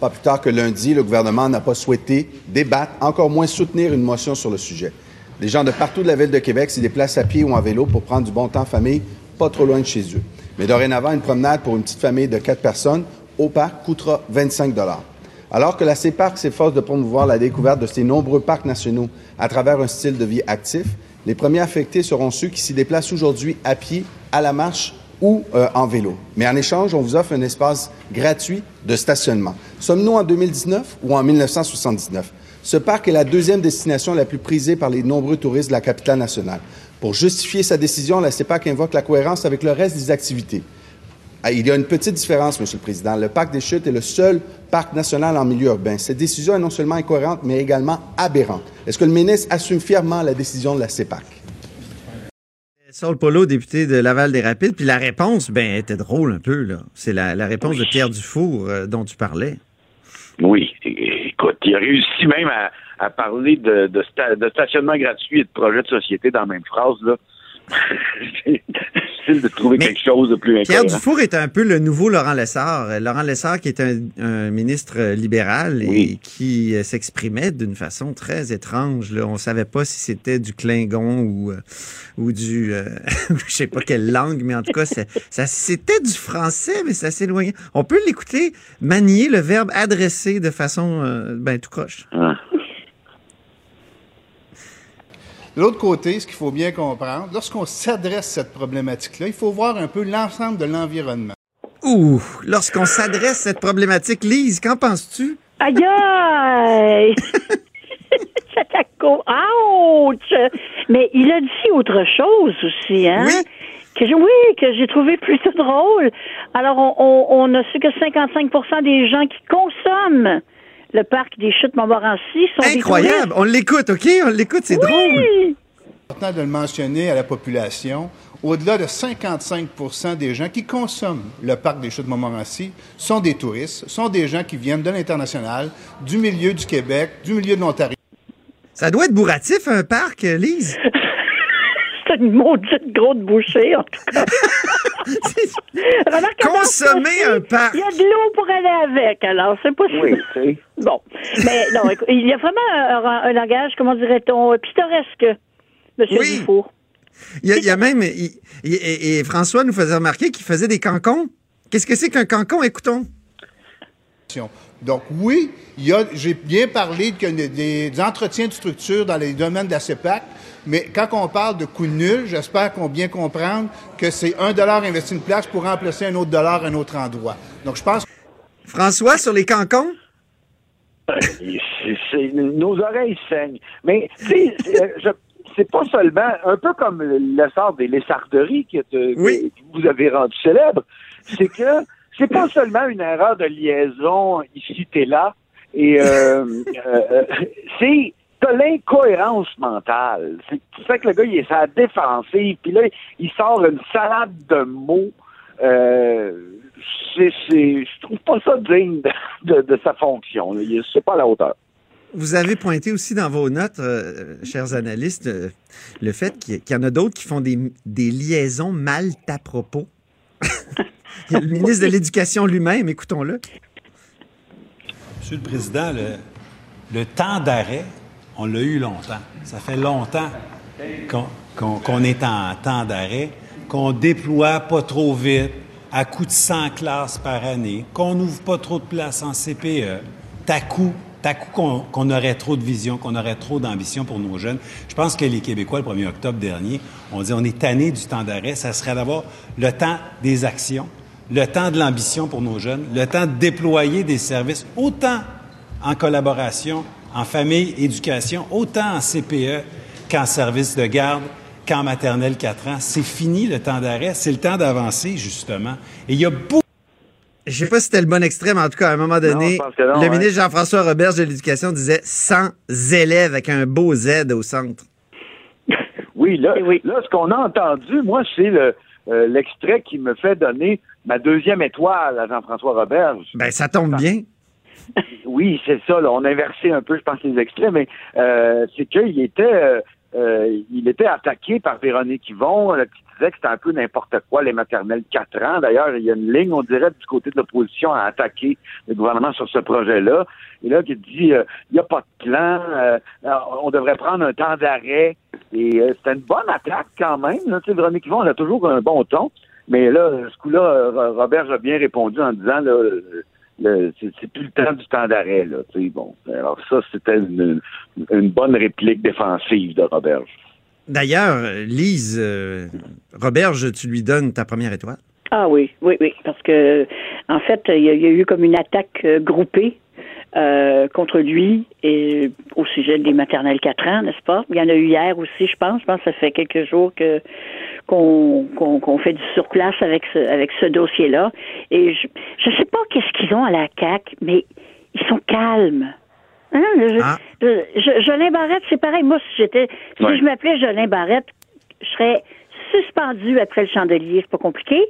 Pas plus tard que lundi, le gouvernement n'a pas souhaité débattre, encore moins soutenir une motion sur le sujet. Les gens de partout de la ville de Québec s'y déplacent à pied ou en vélo pour prendre du bon temps en famille, pas trop loin de chez eux. Mais dorénavant, une promenade pour une petite famille de quatre personnes au parc coûtera 25 alors que la CEPAC s'efforce de promouvoir la découverte de ces nombreux parcs nationaux à travers un style de vie actif, les premiers affectés seront ceux qui s'y déplacent aujourd'hui à pied, à la marche ou euh, en vélo. Mais en échange, on vous offre un espace gratuit de stationnement. Sommes-nous en 2019 ou en 1979? Ce parc est la deuxième destination la plus prisée par les nombreux touristes de la capitale nationale. Pour justifier sa décision, la CEPAC invoque la cohérence avec le reste des activités. Ah, Il y a une petite différence, Monsieur le Président. Le parc des Chutes est le seul parc national en milieu urbain. Cette décision est non seulement incohérente, mais également aberrante. Est-ce que le ministre assume fièrement la décision de la CEPAC? Saul Polo, député de Laval des Rapides, puis la réponse, ben, était drôle un peu, là. C'est la, la réponse de Pierre Dufour euh, dont tu parlais. Oui. Écoute, écoute, il a réussi même à, à parler de, de, sta- de stationnement gratuit et de projet de société dans la même phrase, là. C'est difficile de trouver Mais quelque chose de plus Pierre incohérent. Dufour est un peu le nouveau Laurent Lessard. Laurent Lessard qui est un, un ministre libéral et qui euh, s'exprimait d'une façon très étrange. Là. On savait pas si c'était du Klingon ou, euh, ou du... euh, (laughs) je sais pas quelle langue, mais en tout cas, ça, c'était du français, mais ça s'éloignait. On peut l'écouter manier le verbe adresser de façon euh, ben, tout croche. Ah. De l'autre côté, ce qu'il faut bien comprendre, lorsqu'on s'adresse à cette problématique-là, il faut voir un peu l'ensemble de l'environnement. Ouh, lorsqu'on s'adresse à cette problématique, Lise, qu'en penses-tu? Aïe aïe! C'est à cause. Ouch! Mais il a dit autre chose aussi, hein? Oui. Que j'ai- oui, que j'ai trouvé plutôt drôle. Alors, on, on, on a su que 55% des gens qui consomment le parc des chutes Montmorency sont des Incroyable! On l'écoute, OK? On l'écoute, c'est drôle. Oui! C'est important de le mentionner à la population. Au-delà de 55% des gens qui consomment le parc des Chutes Montmorency sont des touristes, sont des gens qui viennent de l'international, du milieu du Québec, du milieu de l'Ontario. Ça doit être bourratif, un parc, euh, Lise. (laughs) C'est une maudite grosse bouchée, en tout cas. (laughs) Remarque, Consommer alors, un parc. Il y a de l'eau pour aller avec, alors c'est pas Oui, tu sais. Bon. Mais non, écoute, il y a vraiment un, un langage, comment dirait-on, pittoresque, Monsieur Oui. Dufour. Il y a, il y a même. il- il- et, et François nous faisait remarquer qu'il faisait des cancons. Qu'est-ce que c'est qu'un cancon? Écoutons? Donc oui, j'ai bien parlé des, des entretiens de structure dans les domaines de la CEPAC, mais quand on parle de coût nul, j'espère qu'on bien comprendre que c'est un dollar investi une place pour remplacer un autre dollar à un autre endroit. Donc je pense François, sur les cancons? C'est- c'est- nos oreilles saignent. Mais, tu sais, c'est- euh, pas seulement, un peu comme l'essor des lézarderies que, te- Oui. que vous avez rendu célèbre, c'est que c'est pas seulement une erreur de liaison ici et là, et euh, euh, euh, c'est t'as l'incohérence mentale. C'est tu sais que le gars, il est sa défensive, puis là, il sort une salade de mots. Euh, c'est, c'est, je trouve pas ça digne de, de- de sa fonction. C'est pas à la hauteur. Vous avez pointé aussi dans vos notes, euh, chers analystes, euh, le fait qu'il y- qu'il y en a d'autres qui font des, des liaisons mal à propos. Il y a le ministre de l'Éducation lui-même, écoutons-le. Monsieur le Président, le, le temps d'arrêt, on l'a eu longtemps. Ça fait longtemps qu'on est en temps d'arrêt, qu'on déploie pas trop vite, à coût de 100 classes par année, qu'on n'ouvre pas trop de places en CPE, t'à coup, coup qu'on aurait trop de vision, qu'on aurait trop d'ambition pour nos jeunes. Je pense que les Québécois, le 1er octobre dernier, ont dit on est tanné du temps d'arrêt. Ça serait d'avoir le temps des actions, le temps de l'ambition pour nos jeunes, le temps de déployer des services autant en collaboration, en famille, éducation, autant en CPE qu'en service de garde, qu'en maternelle 4 ans. C'est fini le temps d'arrêt, c'est le temps d'avancer, justement. Et il y a beaucoup Je sais pas si c'était le bon extrait, mais en tout cas, à un moment donné, non, le hein. ministre Jean-François Roberge de l'Éducation disait 100 élèves avec un beau Z au centre. (laughs) Oui, là, Eh oui. là ce qu'on a entendu, moi, c'est le, euh, l'extrait qui me fait donner ma deuxième étoile à Jean-François Roberge. Ben, ça tombe bien. Oui, c'est ça. Là. On a inversé un peu, je pense, les extraits, mais euh, c'est qu'il était, euh, euh, il était attaqué par Véronique Yvon, qui disait que c'était un peu n'importe quoi, les maternelles 4 ans. D'ailleurs, il y a une ligne, on dirait, du côté de l'opposition à attaquer le gouvernement sur ce projet-là. Et là, qui dit, euh, il n'y a pas de plan, euh, on devrait prendre un temps d'arrêt. Et c'était une bonne attaque quand même. Là. Tu sais, Véronique Yvon, elle a toujours un bon ton. Mais là, ce coup-là, Robert a bien répondu en disant, là, c'est c'est plus le temps du temps d'arrêt. Là, tu sais, bon. Alors ça, c'était une, une bonne réplique défensive de Robert. D'ailleurs, Lise, euh, Roberge, tu lui donnes ta première étoile? Ah oui, oui, oui, parce que en fait, il y, a il y a eu comme une attaque euh, groupée euh, contre lui et au sujet des maternelles 4 ans, n'est-ce pas? Il y en a eu hier aussi, je pense. Je pense que ça fait quelques jours que qu'on qu'on qu'on fait du surplace avec ce avec ce dossier-là. Et je je sais pas qu'est-ce qu'ils ont à la CAC, mais ils sont calmes. Hein? Je- Ah. je- je- Jolin Barrette, c'est pareil. Moi, si j'étais, si Ouais. je m'appelais Jolin Barrette, je serais suspendu après le chandelier. C'est pas compliqué.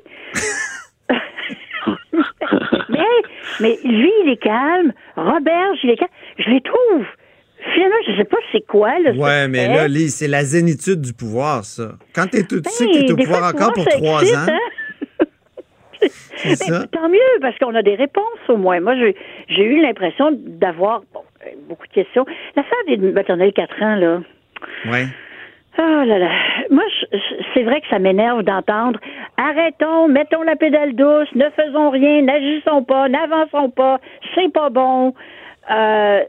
(laughs) mais, mais lui, il est calme. Robert, il est calme. Je les trouve. Finalement, je sais pas c'est quoi, là. Ouais, mais là, Lise, c'est la zénitude du pouvoir, ça. Quand t'es tout, tu sais que t'es au Ben, pouvoir fois, encore pour trois ans. hein? (laughs) Mais ça. Tant mieux, parce qu'on a des réponses au moins. Moi, j'ai eu l'impression d'avoir bon, euh, beaucoup de questions. L'affaire des maternelles 4 ans, là. Ouais. Oh là là. Moi, c'est vrai que ça m'énerve d'entendre arrêtons, mettons la pédale douce, ne faisons rien, n'agissons pas, n'avançons pas, c'est pas bon. Euh,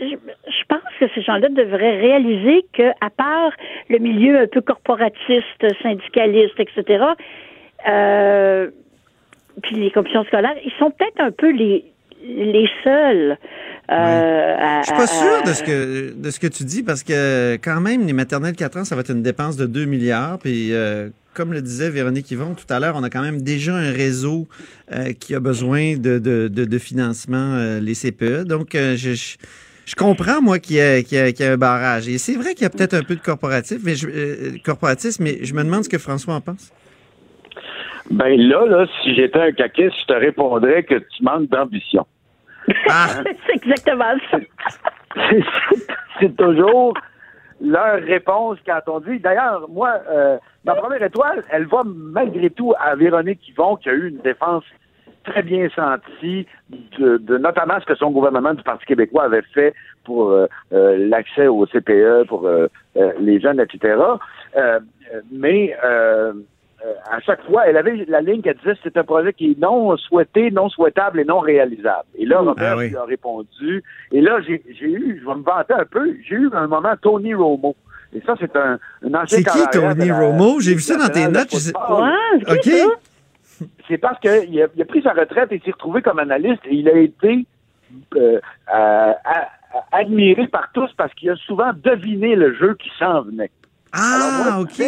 je, je pense que ces gens-là devraient réaliser que, à part le milieu un peu corporatiste, syndicaliste, etc., euh, puis les commissions scolaires, ils sont peut-être un peu les les seuls. Euh, à- Je suis pas à- sûr de ce que de ce que tu dis parce que quand même les maternelles 4 ans ça va être une dépense de 2 milliards puis euh, comme le disait Véronique Yvon tout à l'heure, on a quand même déjà un réseau euh, qui a besoin de, de, de, de financement, euh, les CPE. Donc, euh, je, je, je comprends, moi, qu'il y, a, qu'il y, a, qu'il y a un barrage. Et c'est vrai qu'il y a peut-être un peu de corporatif, mais je, euh, corporatisme, mais je me demande ce que François en pense. Ben là, là, si j'étais un caquiste, je te répondrais que tu manques d'ambition. (laughs) c'est exactement ça. C'est- toujours leur réponse quand on dit. D'ailleurs, moi, euh, ma première étoile, elle va malgré tout à Véronique Yvon, qui a eu une défense très bien sentie de, de notamment ce que son gouvernement du Parti québécois avait fait pour euh, euh, l'accès au CPE pour euh, les jeunes, etc. Mais à chaque fois, elle avait la ligne qui disait que c'est un projet qui est non souhaité, non souhaitable et non réalisable. Et là, Robert Ah oui. lui a répondu. Et là, j'ai eu, je vais me vanter un peu, j'ai eu un moment Tony Romo. Et ça, c'est un, un ancien C'est qui, Tony la Romo? J'ai vu ça dans tes notes, Ouais, OK. C'est parce qu'il a, il a pris sa retraite et s'est retrouvé comme analyste et il a été euh, à- à- admiré par tous parce qu'il a souvent deviné le jeu qui s'en venait. Ah, Alors, moi, OK.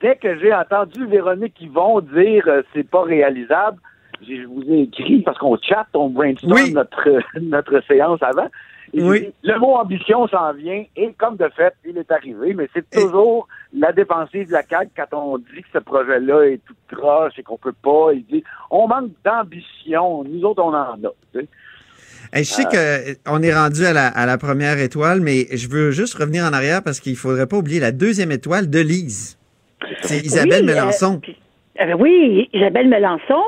Dès- que j'ai entendu Véronique Yvon dire euh, c'est pas réalisable, je vous ai écrit parce qu'on chatte, on brainstorm Oui. notre, (laughs) notre séance avant. Et j'ai Oui. dit, le mot ambition s'en vient et comme de fait, il est arrivé, mais c'est toujours la dépensive de la CAQ quand on dit que ce projet-là est tout croche et qu'on peut pas. Il dit on manque d'ambition, nous autres on en a. tu sais. Hey, je sais qu'on est rendu à la, à la première étoile, mais je veux juste revenir en arrière parce qu'il faudrait pas oublier la deuxième étoile de Lise. C'est Isabelle Oui, euh, Mélenchon. puis- euh, oui, Isabelle Mélenchon.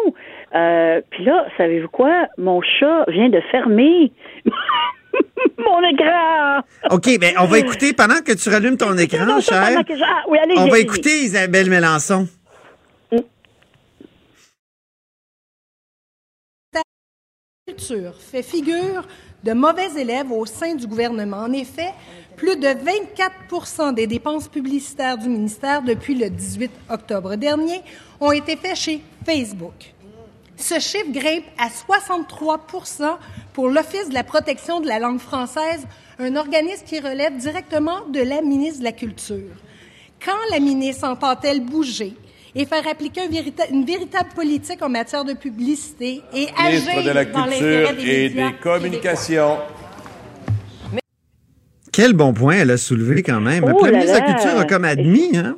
Euh, Puis là, savez-vous quoi? Mon chat vient de fermer (laughs) mon écran. OK, ben on va écouter pendant que tu rallumes ton écran, cher. pendant que je- ah, oui, allez-y, On va écouter Isabelle Mélenchon. culture fait figure de mauvais élèves au sein du gouvernement. En effet, plus de 24% des dépenses publicitaires du ministère depuis le 18 octobre dernier ont été faites chez Facebook. Ce chiffre grimpe à 63% pour l'Office de la protection de la langue française, un organisme qui relève directement de la ministre de la Culture. Quand la ministre entend-elle bouger? Et faire appliquer un une véritable politique en matière de publicité et Ministre agir de la dans l'intérêt Culture des et des Communications. Quel bon point elle a soulevé quand même. Oh la ministre de la. Culture a comme admis, hein?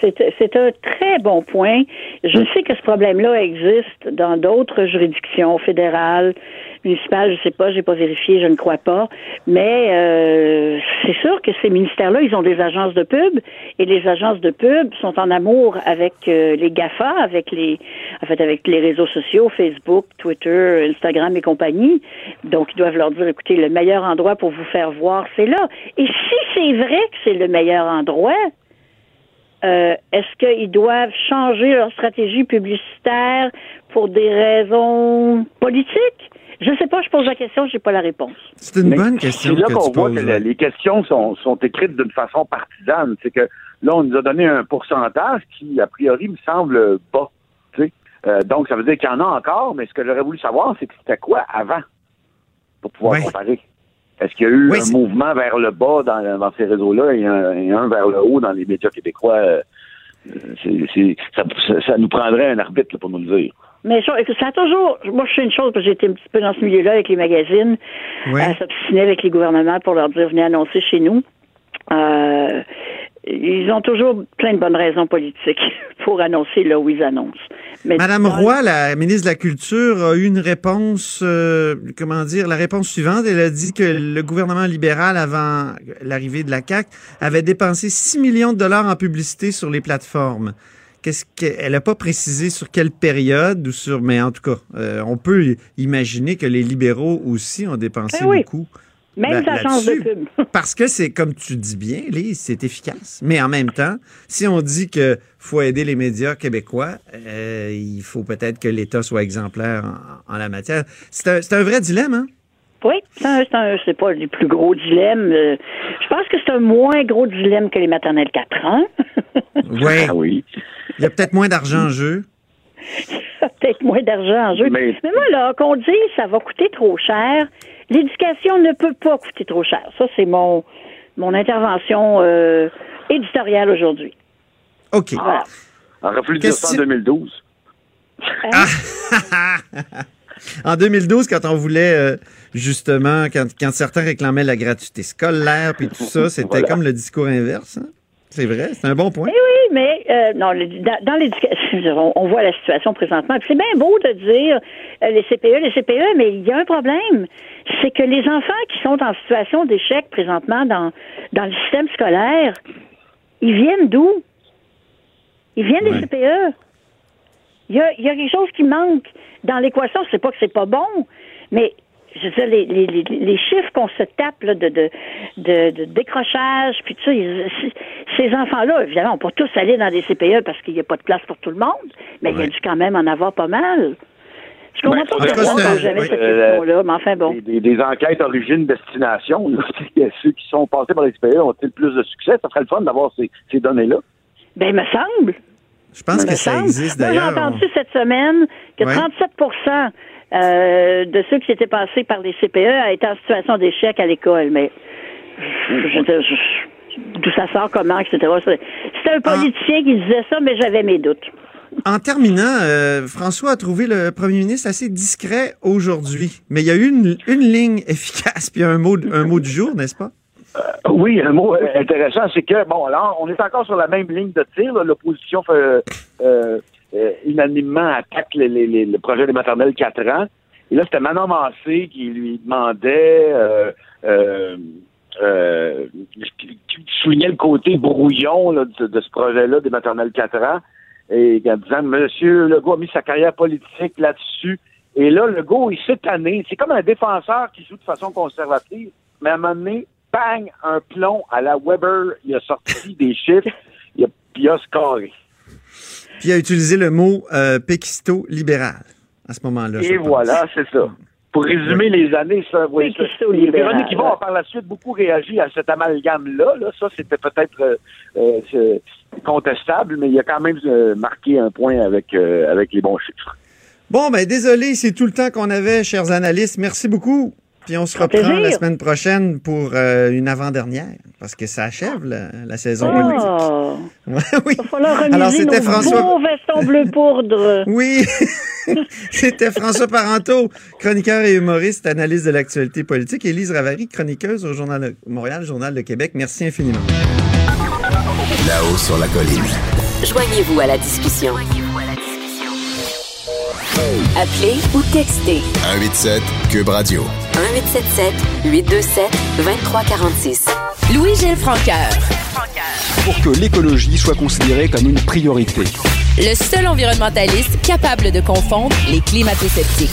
C'est c'est un très bon point. Je sais que ce problème-là existe dans d'autres juridictions fédérales, municipales, je sais pas, j'ai pas vérifié, je ne crois pas. Mais euh, c'est sûr que ces ministères-là, ils ont des agences de pub et les agences de pub sont en amour avec euh, les GAFA, avec les en fait avec les réseaux sociaux, Facebook, Twitter, Instagram et compagnie. Donc ils doivent leur dire écoutez, le meilleur endroit pour vous faire voir, c'est là. Et si c'est vrai que c'est le meilleur endroit, euh, est-ce qu'ils doivent changer leur stratégie publicitaire pour des raisons politiques? Je sais pas, je pose la question, j'ai pas la réponse. C'est une Mais bonne question C'est là qu'on voit poses. que ouais. les questions sont, sont écrites d'une façon partisane. C'est que là, on nous a donné un pourcentage qui, a priori, me semble bas. tu sais. Euh, donc, ça veut dire qu'il y en a encore, mais ce que j'aurais voulu savoir, c'est que c'était quoi avant pour pouvoir Ouais. comparer? Est-ce qu'il y a eu Oui, un mouvement vers le bas dans, dans ces réseaux-là et un, et un vers le haut dans les médias québécois? Euh, ça, ça- ça nous prendrait un arbitre là, pour nous le dire. Mais ça, a toujours. Moi, je sais une chose, parce que j'étais un petit peu dans ce milieu-là avec les magazines, Ouais. à s'obstiner avec les gouvernements pour leur dire venez annoncer chez nous. Euh, ils ont toujours plein de bonnes raisons politiques (laughs) pour annoncer là où ils annoncent. Mais Madame Roy, la ministre de la Culture, a eu une réponse, euh, comment dire, la réponse suivante. Elle a dit que le gouvernement libéral, avant l'arrivée de la CAQ, avait dépensé 6 millions de dollars en publicité sur les plateformes. Qu'est-ce qu'elle n'a pas précisé sur quelle période ou sur, mais en tout cas, euh, on peut imaginer que les libéraux aussi ont dépensé oui. beaucoup. Même là- sa chance de pub. (laughs) Parce que c'est comme tu dis bien, Lise, c'est efficace. Mais en même temps, si on dit que faut aider les médias québécois, euh, il faut peut-être que l'État soit exemplaire en, en la matière. C'est un, vrai dilemme, hein? Oui, c'est un- c'est un- c'est pas le plus gros dilemme. euh, je pense que c'est un moins gros dilemme que les maternelles 4 ans. (laughs) Ouais. Ah oui. Il y a peut-être moins d'argent en jeu. (laughs) Peut-être moins d'argent en jeu. Mais- Mais moi, là, qu'on dise ça va coûter trop cher, l'éducation ne peut pas coûter trop cher. Ça, c'est mon, mon intervention euh, éditoriale aujourd'hui. OK. Voilà. On aurait dire ça en Question- 2012. (laughs) En 2012, quand on voulait euh, justement, quand, quand certains réclamaient la gratuité scolaire puis tout ça, (laughs) c'était Voilà. comme le discours inverse. hein? C'est vrai, c'est un bon point. Eh oui, mais euh, non, dans, dans l'éducation, (laughs) on, on voit la situation présentement. C'est bien beau de dire euh, les CPE, les CPE, mais il y a un problème. C'est que les enfants qui sont en situation d'échec présentement dans, dans le système scolaire, ils viennent d'où? Ils viennent des CPE. Il y, a, il y a quelque chose qui manque dans l'équation. C'est pas que c'est pas bon, mais je veux dire, les, les, les, les chiffres qu'on se tape là, de, de, de, de décrochage, puis tout ça, ils- ces enfants-là, évidemment, on peut tous aller dans des CPE parce qu'il n'y a pas de place pour tout le monde, mais il y a dû quand même en avoir pas mal. Je comprends Ben, pas les jamais oui, cette question-là, mais enfin bon. Des, des- des enquêtes origine-destination. là, (laughs) Ceux qui sont passés par l'expérience ont-ils plus de succès? Ça serait le fun d'avoir ces, ces données-là. Ben, il me semble. Je pense que ça semble. existe Moi, j'ai d'ailleurs. entendu cette semaine que Ouais. 37 euh, de ceux qui étaient passés par les CPE étaient en situation d'échec à l'école. Mais je- je- je- d'où ça sort, comment, etc. C'était un politicien qui disait ça, mais j'avais mes doutes. En terminant, euh, François a trouvé le premier ministre assez discret aujourd'hui, mais il y a eu une, une ligne (laughs) efficace puis un mot, un mot du jour, n'est-ce pas? Oui, un mot euh, intéressant, c'est que, bon, là, on est encore sur la même ligne de tir. là. L'opposition fait, euh, euh, unanimement attaque le projet des maternelles 4 ans. Et là, c'était Manon Massé qui lui demandait, euh, euh, qui soulignait le côté brouillon de, ce projet-là des maternelles 4 ans, et en disant, Monsieur Legault a mis sa carrière politique là-dessus. Et là, Legault, il s'est tanné. C'est comme un défenseur qui joue de façon conservatrice, mais à un moment donné, bang, un plomb à la Weber, il a sorti des chiffres, il a, il a scoré. Puis il a utilisé le mot euh, péquisto libéral à ce moment-là. Et voilà, c'est ça. Pour résumer les années, ça, oui, ça- Péquisto libéral, Véronique Yvon a par la suite beaucoup réagi à cet amalgame-là. Là. Ça, c'était peut-être euh, euh, contestable, mais il a quand même euh, marqué un point avec, euh, avec les bons chiffres. Bon, ben désolé, c'est tout le temps qu'on avait, chers analystes. Merci beaucoup. Puis on se reprend la semaine prochaine pour euh, une avant-dernière, parce que ça achève la, la saison politique. Oh, Ouais, (laughs) oui. il va falloir Alors, remiser c'était François- beaux vestons bleu (laughs) poudre. Oui, (laughs) c'était François Parenteau, chroniqueur et humoriste, analyse de l'actualité politique. Élise Ravary, chroniqueuse au Journal de Montréal, Journal de Québec. Merci infiniment. Là-haut sur la colline. Joignez-vous à la discussion. Appelez ou textez 187 Cube Radio. 1877 827 2346. Louis-Gilles Francaire. pour que l'écologie soit considérée comme une priorité. Le seul environnementaliste capable de confondre les climato-sceptiques.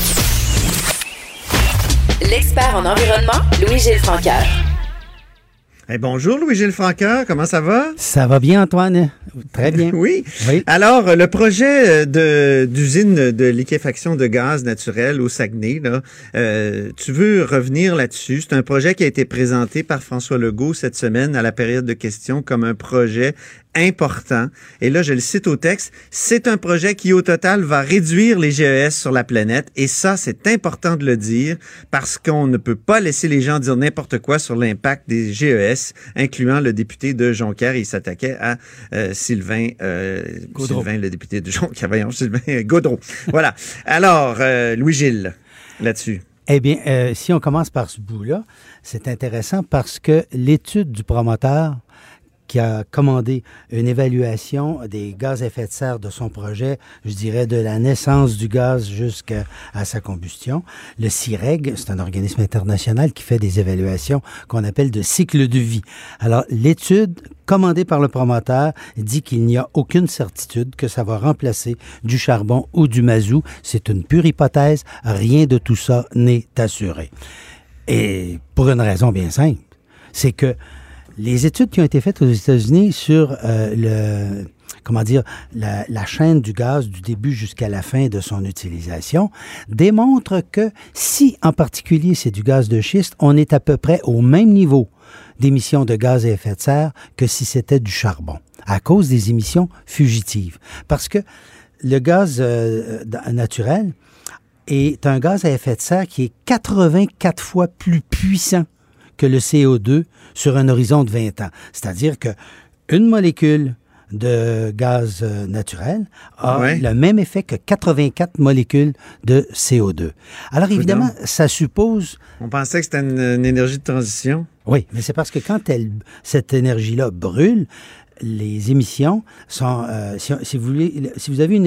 L'expert en environnement, Louis-Gilles Francaire. Eh, bonjour Louis-Gilles Franqueur, comment ça va? Ça va bien, Antoine? Très bien. (laughs) oui. Oui. Alors, euh, le projet euh, de d'usine de liquéfaction de gaz naturel au Saguenay, là, euh, tu veux revenir là-dessus? C'est un projet qui a été présenté par François Legault cette semaine à la période de questions comme un projet important. Et là, je le cite au texte, c'est un projet qui, au total, va réduire les GES sur la planète. Et ça, c'est important de le dire parce qu'on ne peut pas laisser les gens dire n'importe quoi sur l'impact des GES, incluant le député de Jonquière. Il s'attaquait à euh, Sylvain, euh. Sylvain, le député de Jonquière. Voyons, (laughs) Sylvain Gaudreau. voilà. Alors, euh, Louis-Gilles, là-dessus. Eh bien, euh, si on commence par ce bout-là, c'est intéressant parce que l'étude du promoteur qui a commandé une évaluation des gaz à effet de serre de son projet, je dirais de la naissance du gaz jusqu'à sa combustion. Le CIREG, c'est un organisme international qui fait des évaluations qu'on appelle de cycle de vie. Alors, l'étude commandée par le promoteur dit qu'il n'y a aucune certitude que ça va remplacer du charbon ou du mazout. C'est une pure hypothèse. Rien de tout ça n'est assuré. Et pour une raison bien simple, c'est que les études qui ont été faites aux États-Unis sur euh, le comment dire la, chaîne du gaz du début jusqu'à la fin de son utilisation démontrent que si en particulier c'est du gaz de schiste, on est à peu près au même niveau d'émissions de gaz à effet de serre que si c'était du charbon à cause des émissions fugitives. Parce que le gaz euh, naturel est un gaz à effet de serre qui est 84 fois plus puissant que le CO2 sur un horizon de 20 ans. C'est-à-dire que une molécule de gaz euh, naturel a Ouais. le même effet que 84 molécules de CO2. Alors évidemment, ça suppose On pensait que c'était une, une énergie de transition. oui, mais c'est parce que quand elle, cette énergie-là brûle, les émissions sont. euh, si, si vous voulez, si vous avez une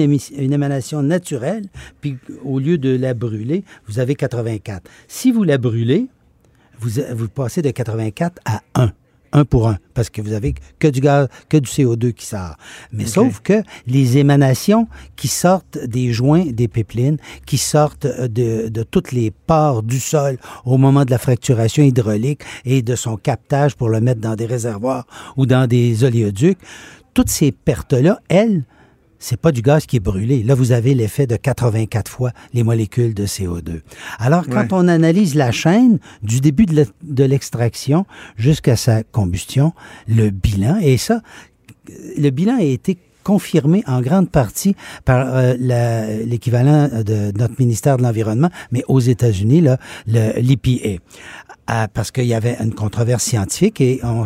émanation naturelle, puis au lieu de la brûler, vous avez 84. Si vous la brûlez, vous, vous passez de 84 à 1. 1 pour 1, parce que vous avez que du gaz, que du CO2 qui sort. Mais sauf que les émanations qui sortent des joints des pipelines, qui sortent euh, de, de toutes les parts du sol au moment de la fracturation hydraulique et de son captage pour le mettre dans des réservoirs ou dans des oléoducs, toutes ces pertes-là, elles, c'est pas du gaz qui est brûlé. Là, vous avez l'effet de 84 fois les molécules de CO2. Alors, quand Ouais. on analyse la chaîne du début de le- de l'extraction jusqu'à sa combustion, le bilan, et ça, le bilan a été confirmé en grande partie par euh, l'équivalent de notre ministère de l'Environnement, mais aux États-Unis, le- l'EPA. Ah, parce qu'il y avait une controverse scientifique et on,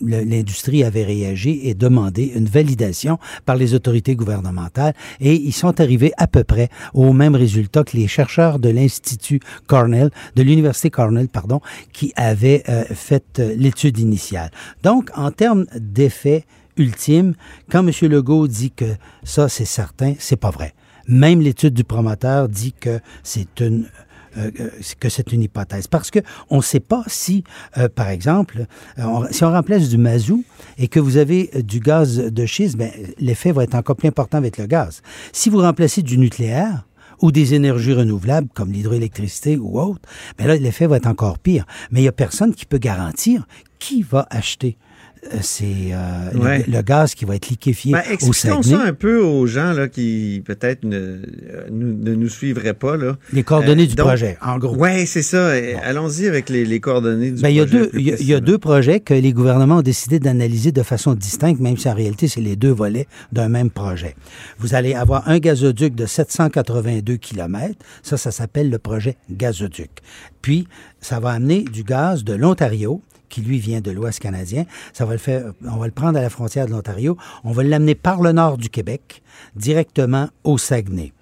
l'industrie avait réagi et demandé une validation par les autorités gouvernementales et ils sont arrivés à peu près au même résultat que les chercheurs de l'Institut Cornell, de l'Université Cornell, pardon, qui avaient euh, fait euh, l'étude initiale. Donc, en termes d'effet ultime, quand M. Legault dit que ça, c'est certain, c'est pas vrai. Même l'étude du promoteur dit que c'est une euh, euh, que c'est une hypothèse. Parce que on ne sait pas si, euh, par exemple, si on remplace du mazout et que vous avez du gaz de schiste, ben, l'effet va être encore plus important avec le gaz. Si vous remplacez du nucléaire, ou des énergies renouvelables comme l'hydroélectricité ou autre, ben là, l'effet va être encore pire. Mais il n'y a personne qui peut garantir qui va acheter c'est euh, le- Ouais. le, gaz qui va être liquéfié Ben, au Saguenay. ça un peu aux gens là, qui peut-être ne, euh, nous- ne nous suivraient pas. Là. Les coordonnées Euh, du donc- projet, en gros. Oui, c'est ça. Euh, Allons-y avec les, les coordonnées du Ben, il y a projet. deux, il y a- deux projets que les gouvernements ont décidé d'analyser de façon distincte, même si en réalité, c'est les deux volets d'un même projet. Vous allez avoir un gazoduc de 782 km. Ça, ça s'appelle le projet gazoduc. Puis, ça va amener du gaz de l'Ontario qui lui vient de l'Ouest canadien. Ça va le faire, on va le prendre à la frontière de l'Ontario. On va l'amener par le nord du Québec, directement au Saguenay.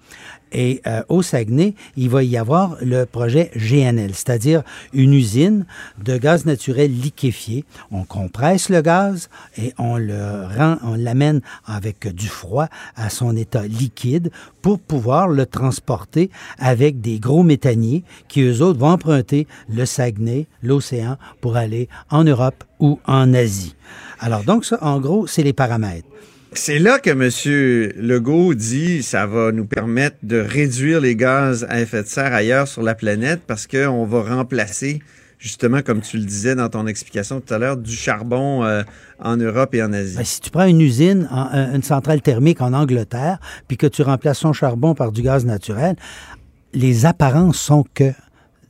Et euh, au Saguenay, il va y avoir le projet GNL, c'est-à-dire une usine de gaz naturel liquéfié. On compresse le gaz et on le rend, on l'amène avec du froid à son état liquide pour pouvoir le transporter avec des gros méthaniers qui, eux autres, vont emprunter le Saguenay, l'océan, pour aller en Europe ou en Asie. Alors donc, ça, en gros, c'est les paramètres. C'est là que M. Legault dit ça va nous permettre de réduire les gaz à effet de serre ailleurs sur la planète parce qu'on va remplacer, justement, comme tu le disais dans ton explication tout à l'heure, du charbon euh, en Europe et en Asie. Ben, si tu prends une usine, une centrale thermique en Angleterre, puis que tu remplaces son charbon par du gaz naturel, les apparences sont que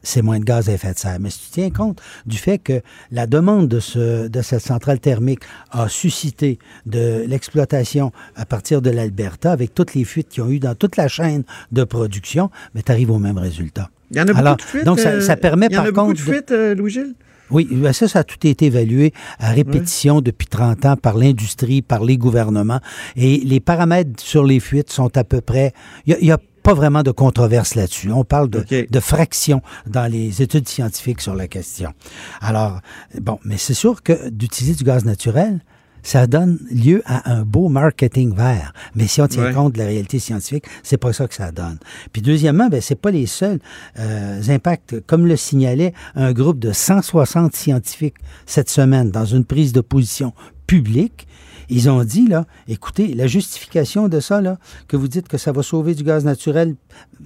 c'est moins de gaz à effet de serre. Mais si tu tiens compte du fait que la demande de, ce, de cette centrale thermique a suscité de l'exploitation à partir de l'Alberta, avec toutes les fuites qu'il y a eu dans toute la chaîne de production, mais tu arrives au même résultat. Il y en a beaucoup Alors, de fuites. Donc, ça, euh, ça permet il y en a beaucoup de fuites, euh, Louis-Gilles? Oui, ben ça, ça a tout été évalué à répétition depuis 30 ans par l'industrie, par les gouvernements. Et les paramètres sur les fuites sont à peu près... Il n'y a, pas vraiment de controverse là-dessus. On parle de, de fractions dans les études scientifiques sur la question. Alors, bon, mais c'est sûr que d'utiliser du gaz naturel, ça donne lieu à un beau marketing vert. Mais si on tient Ouais. compte de la réalité scientifique, c'est pas ça que ça donne. Puis deuxièmement, ben, c'est pas les seuls euh, impacts. Comme le signalait un groupe de 160 scientifiques cette semaine dans une prise de position publique, ils ont dit, là, écoutez, la justification de ça, là, que vous dites que ça va sauver du gaz naturel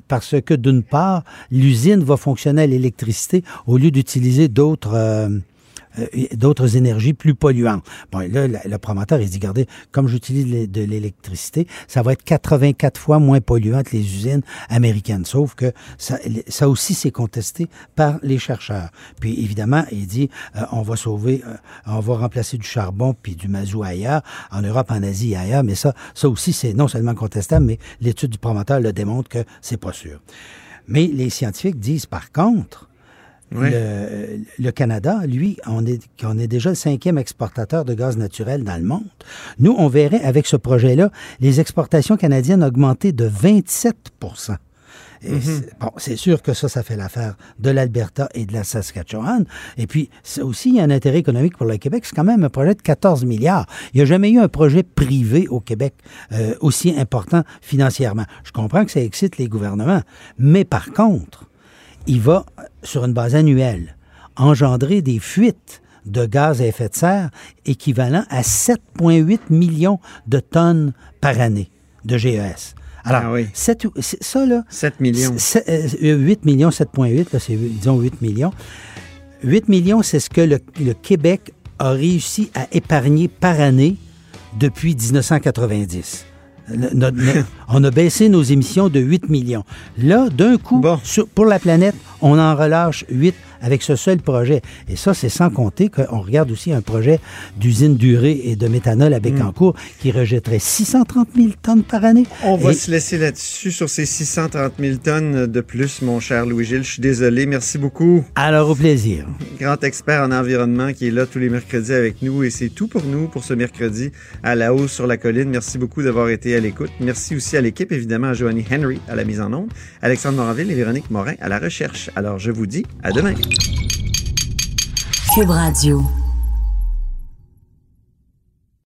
parce que, d'une part, l'usine va fonctionner à l'électricité au lieu d'utiliser d'autres... euh, d'autres énergies plus polluantes. Bon, là, le, promoteur, il dit, regardez, comme j'utilise de l'électricité, ça va être 84 fois moins polluant que les usines américaines. Sauf que ça, ça aussi, c'est contesté par les chercheurs. Puis, évidemment, il dit, euh, on va sauver, euh, on va remplacer du charbon puis du mazout ailleurs, en Europe, en Asie et ailleurs, mais ça, ça aussi, c'est non seulement contestable, mais l'étude du promoteur le démontre que c'est pas sûr. Mais les scientifiques disent, par contre, Le, le Canada, lui, on est, on est déjà le cinquième exportateur de gaz naturel dans le monde. Nous, on verrait avec ce projet-là les exportations canadiennes augmenter de 27 et Mhm. c'est- Bon, c'est sûr que ça, ça fait l'affaire de l'Alberta et de la Saskatchewan. Et puis, ça aussi, il y a un intérêt économique pour le Québec. C'est quand même un projet de 14 milliards. Il n'y a jamais eu un projet privé au Québec euh, aussi important financièrement. Je comprends que ça excite les gouvernements. Mais par contre, il va, euh, sur une base annuelle, engendrer des fuites de gaz à effet de serre équivalent à 7,8 millions de tonnes par année de GES. Alors, sept- c'est- ça, là... 7 millions. c'est- euh, 8 millions, 7,8, là, c'est, disons 8 millions. 8 millions, c'est ce que le, le Québec a réussi à épargner par année depuis 1990. Le- notre- notre- (laughs) on a baissé nos émissions de 8 millions. Là, d'un coup, sur- pour la planète, on en relâche 8 avec ce seul projet. Et ça, c'est sans compter qu'on regarde aussi un projet d'usine d'urée et de méthanol à Bécancour qui rejetterait 630 000 tonnes par année. On va Et- se laisser là-dessus sur ces 630 000 tonnes de plus, mon cher Louis-Gilles. Je suis désolé. Merci beaucoup. Alors, au plaisir. Grand expert en environnement qui est là tous les mercredis avec nous. Et c'est tout pour nous pour ce mercredi à la hausse sur la colline. Merci beaucoup d'avoir été à l'écoute. Merci aussi à l'équipe, évidemment, à Joanie Henry à la mise en onde, Alexandre Moranville et Véronique Morin à la recherche. Alors, je vous dis à demain. Cube Radio.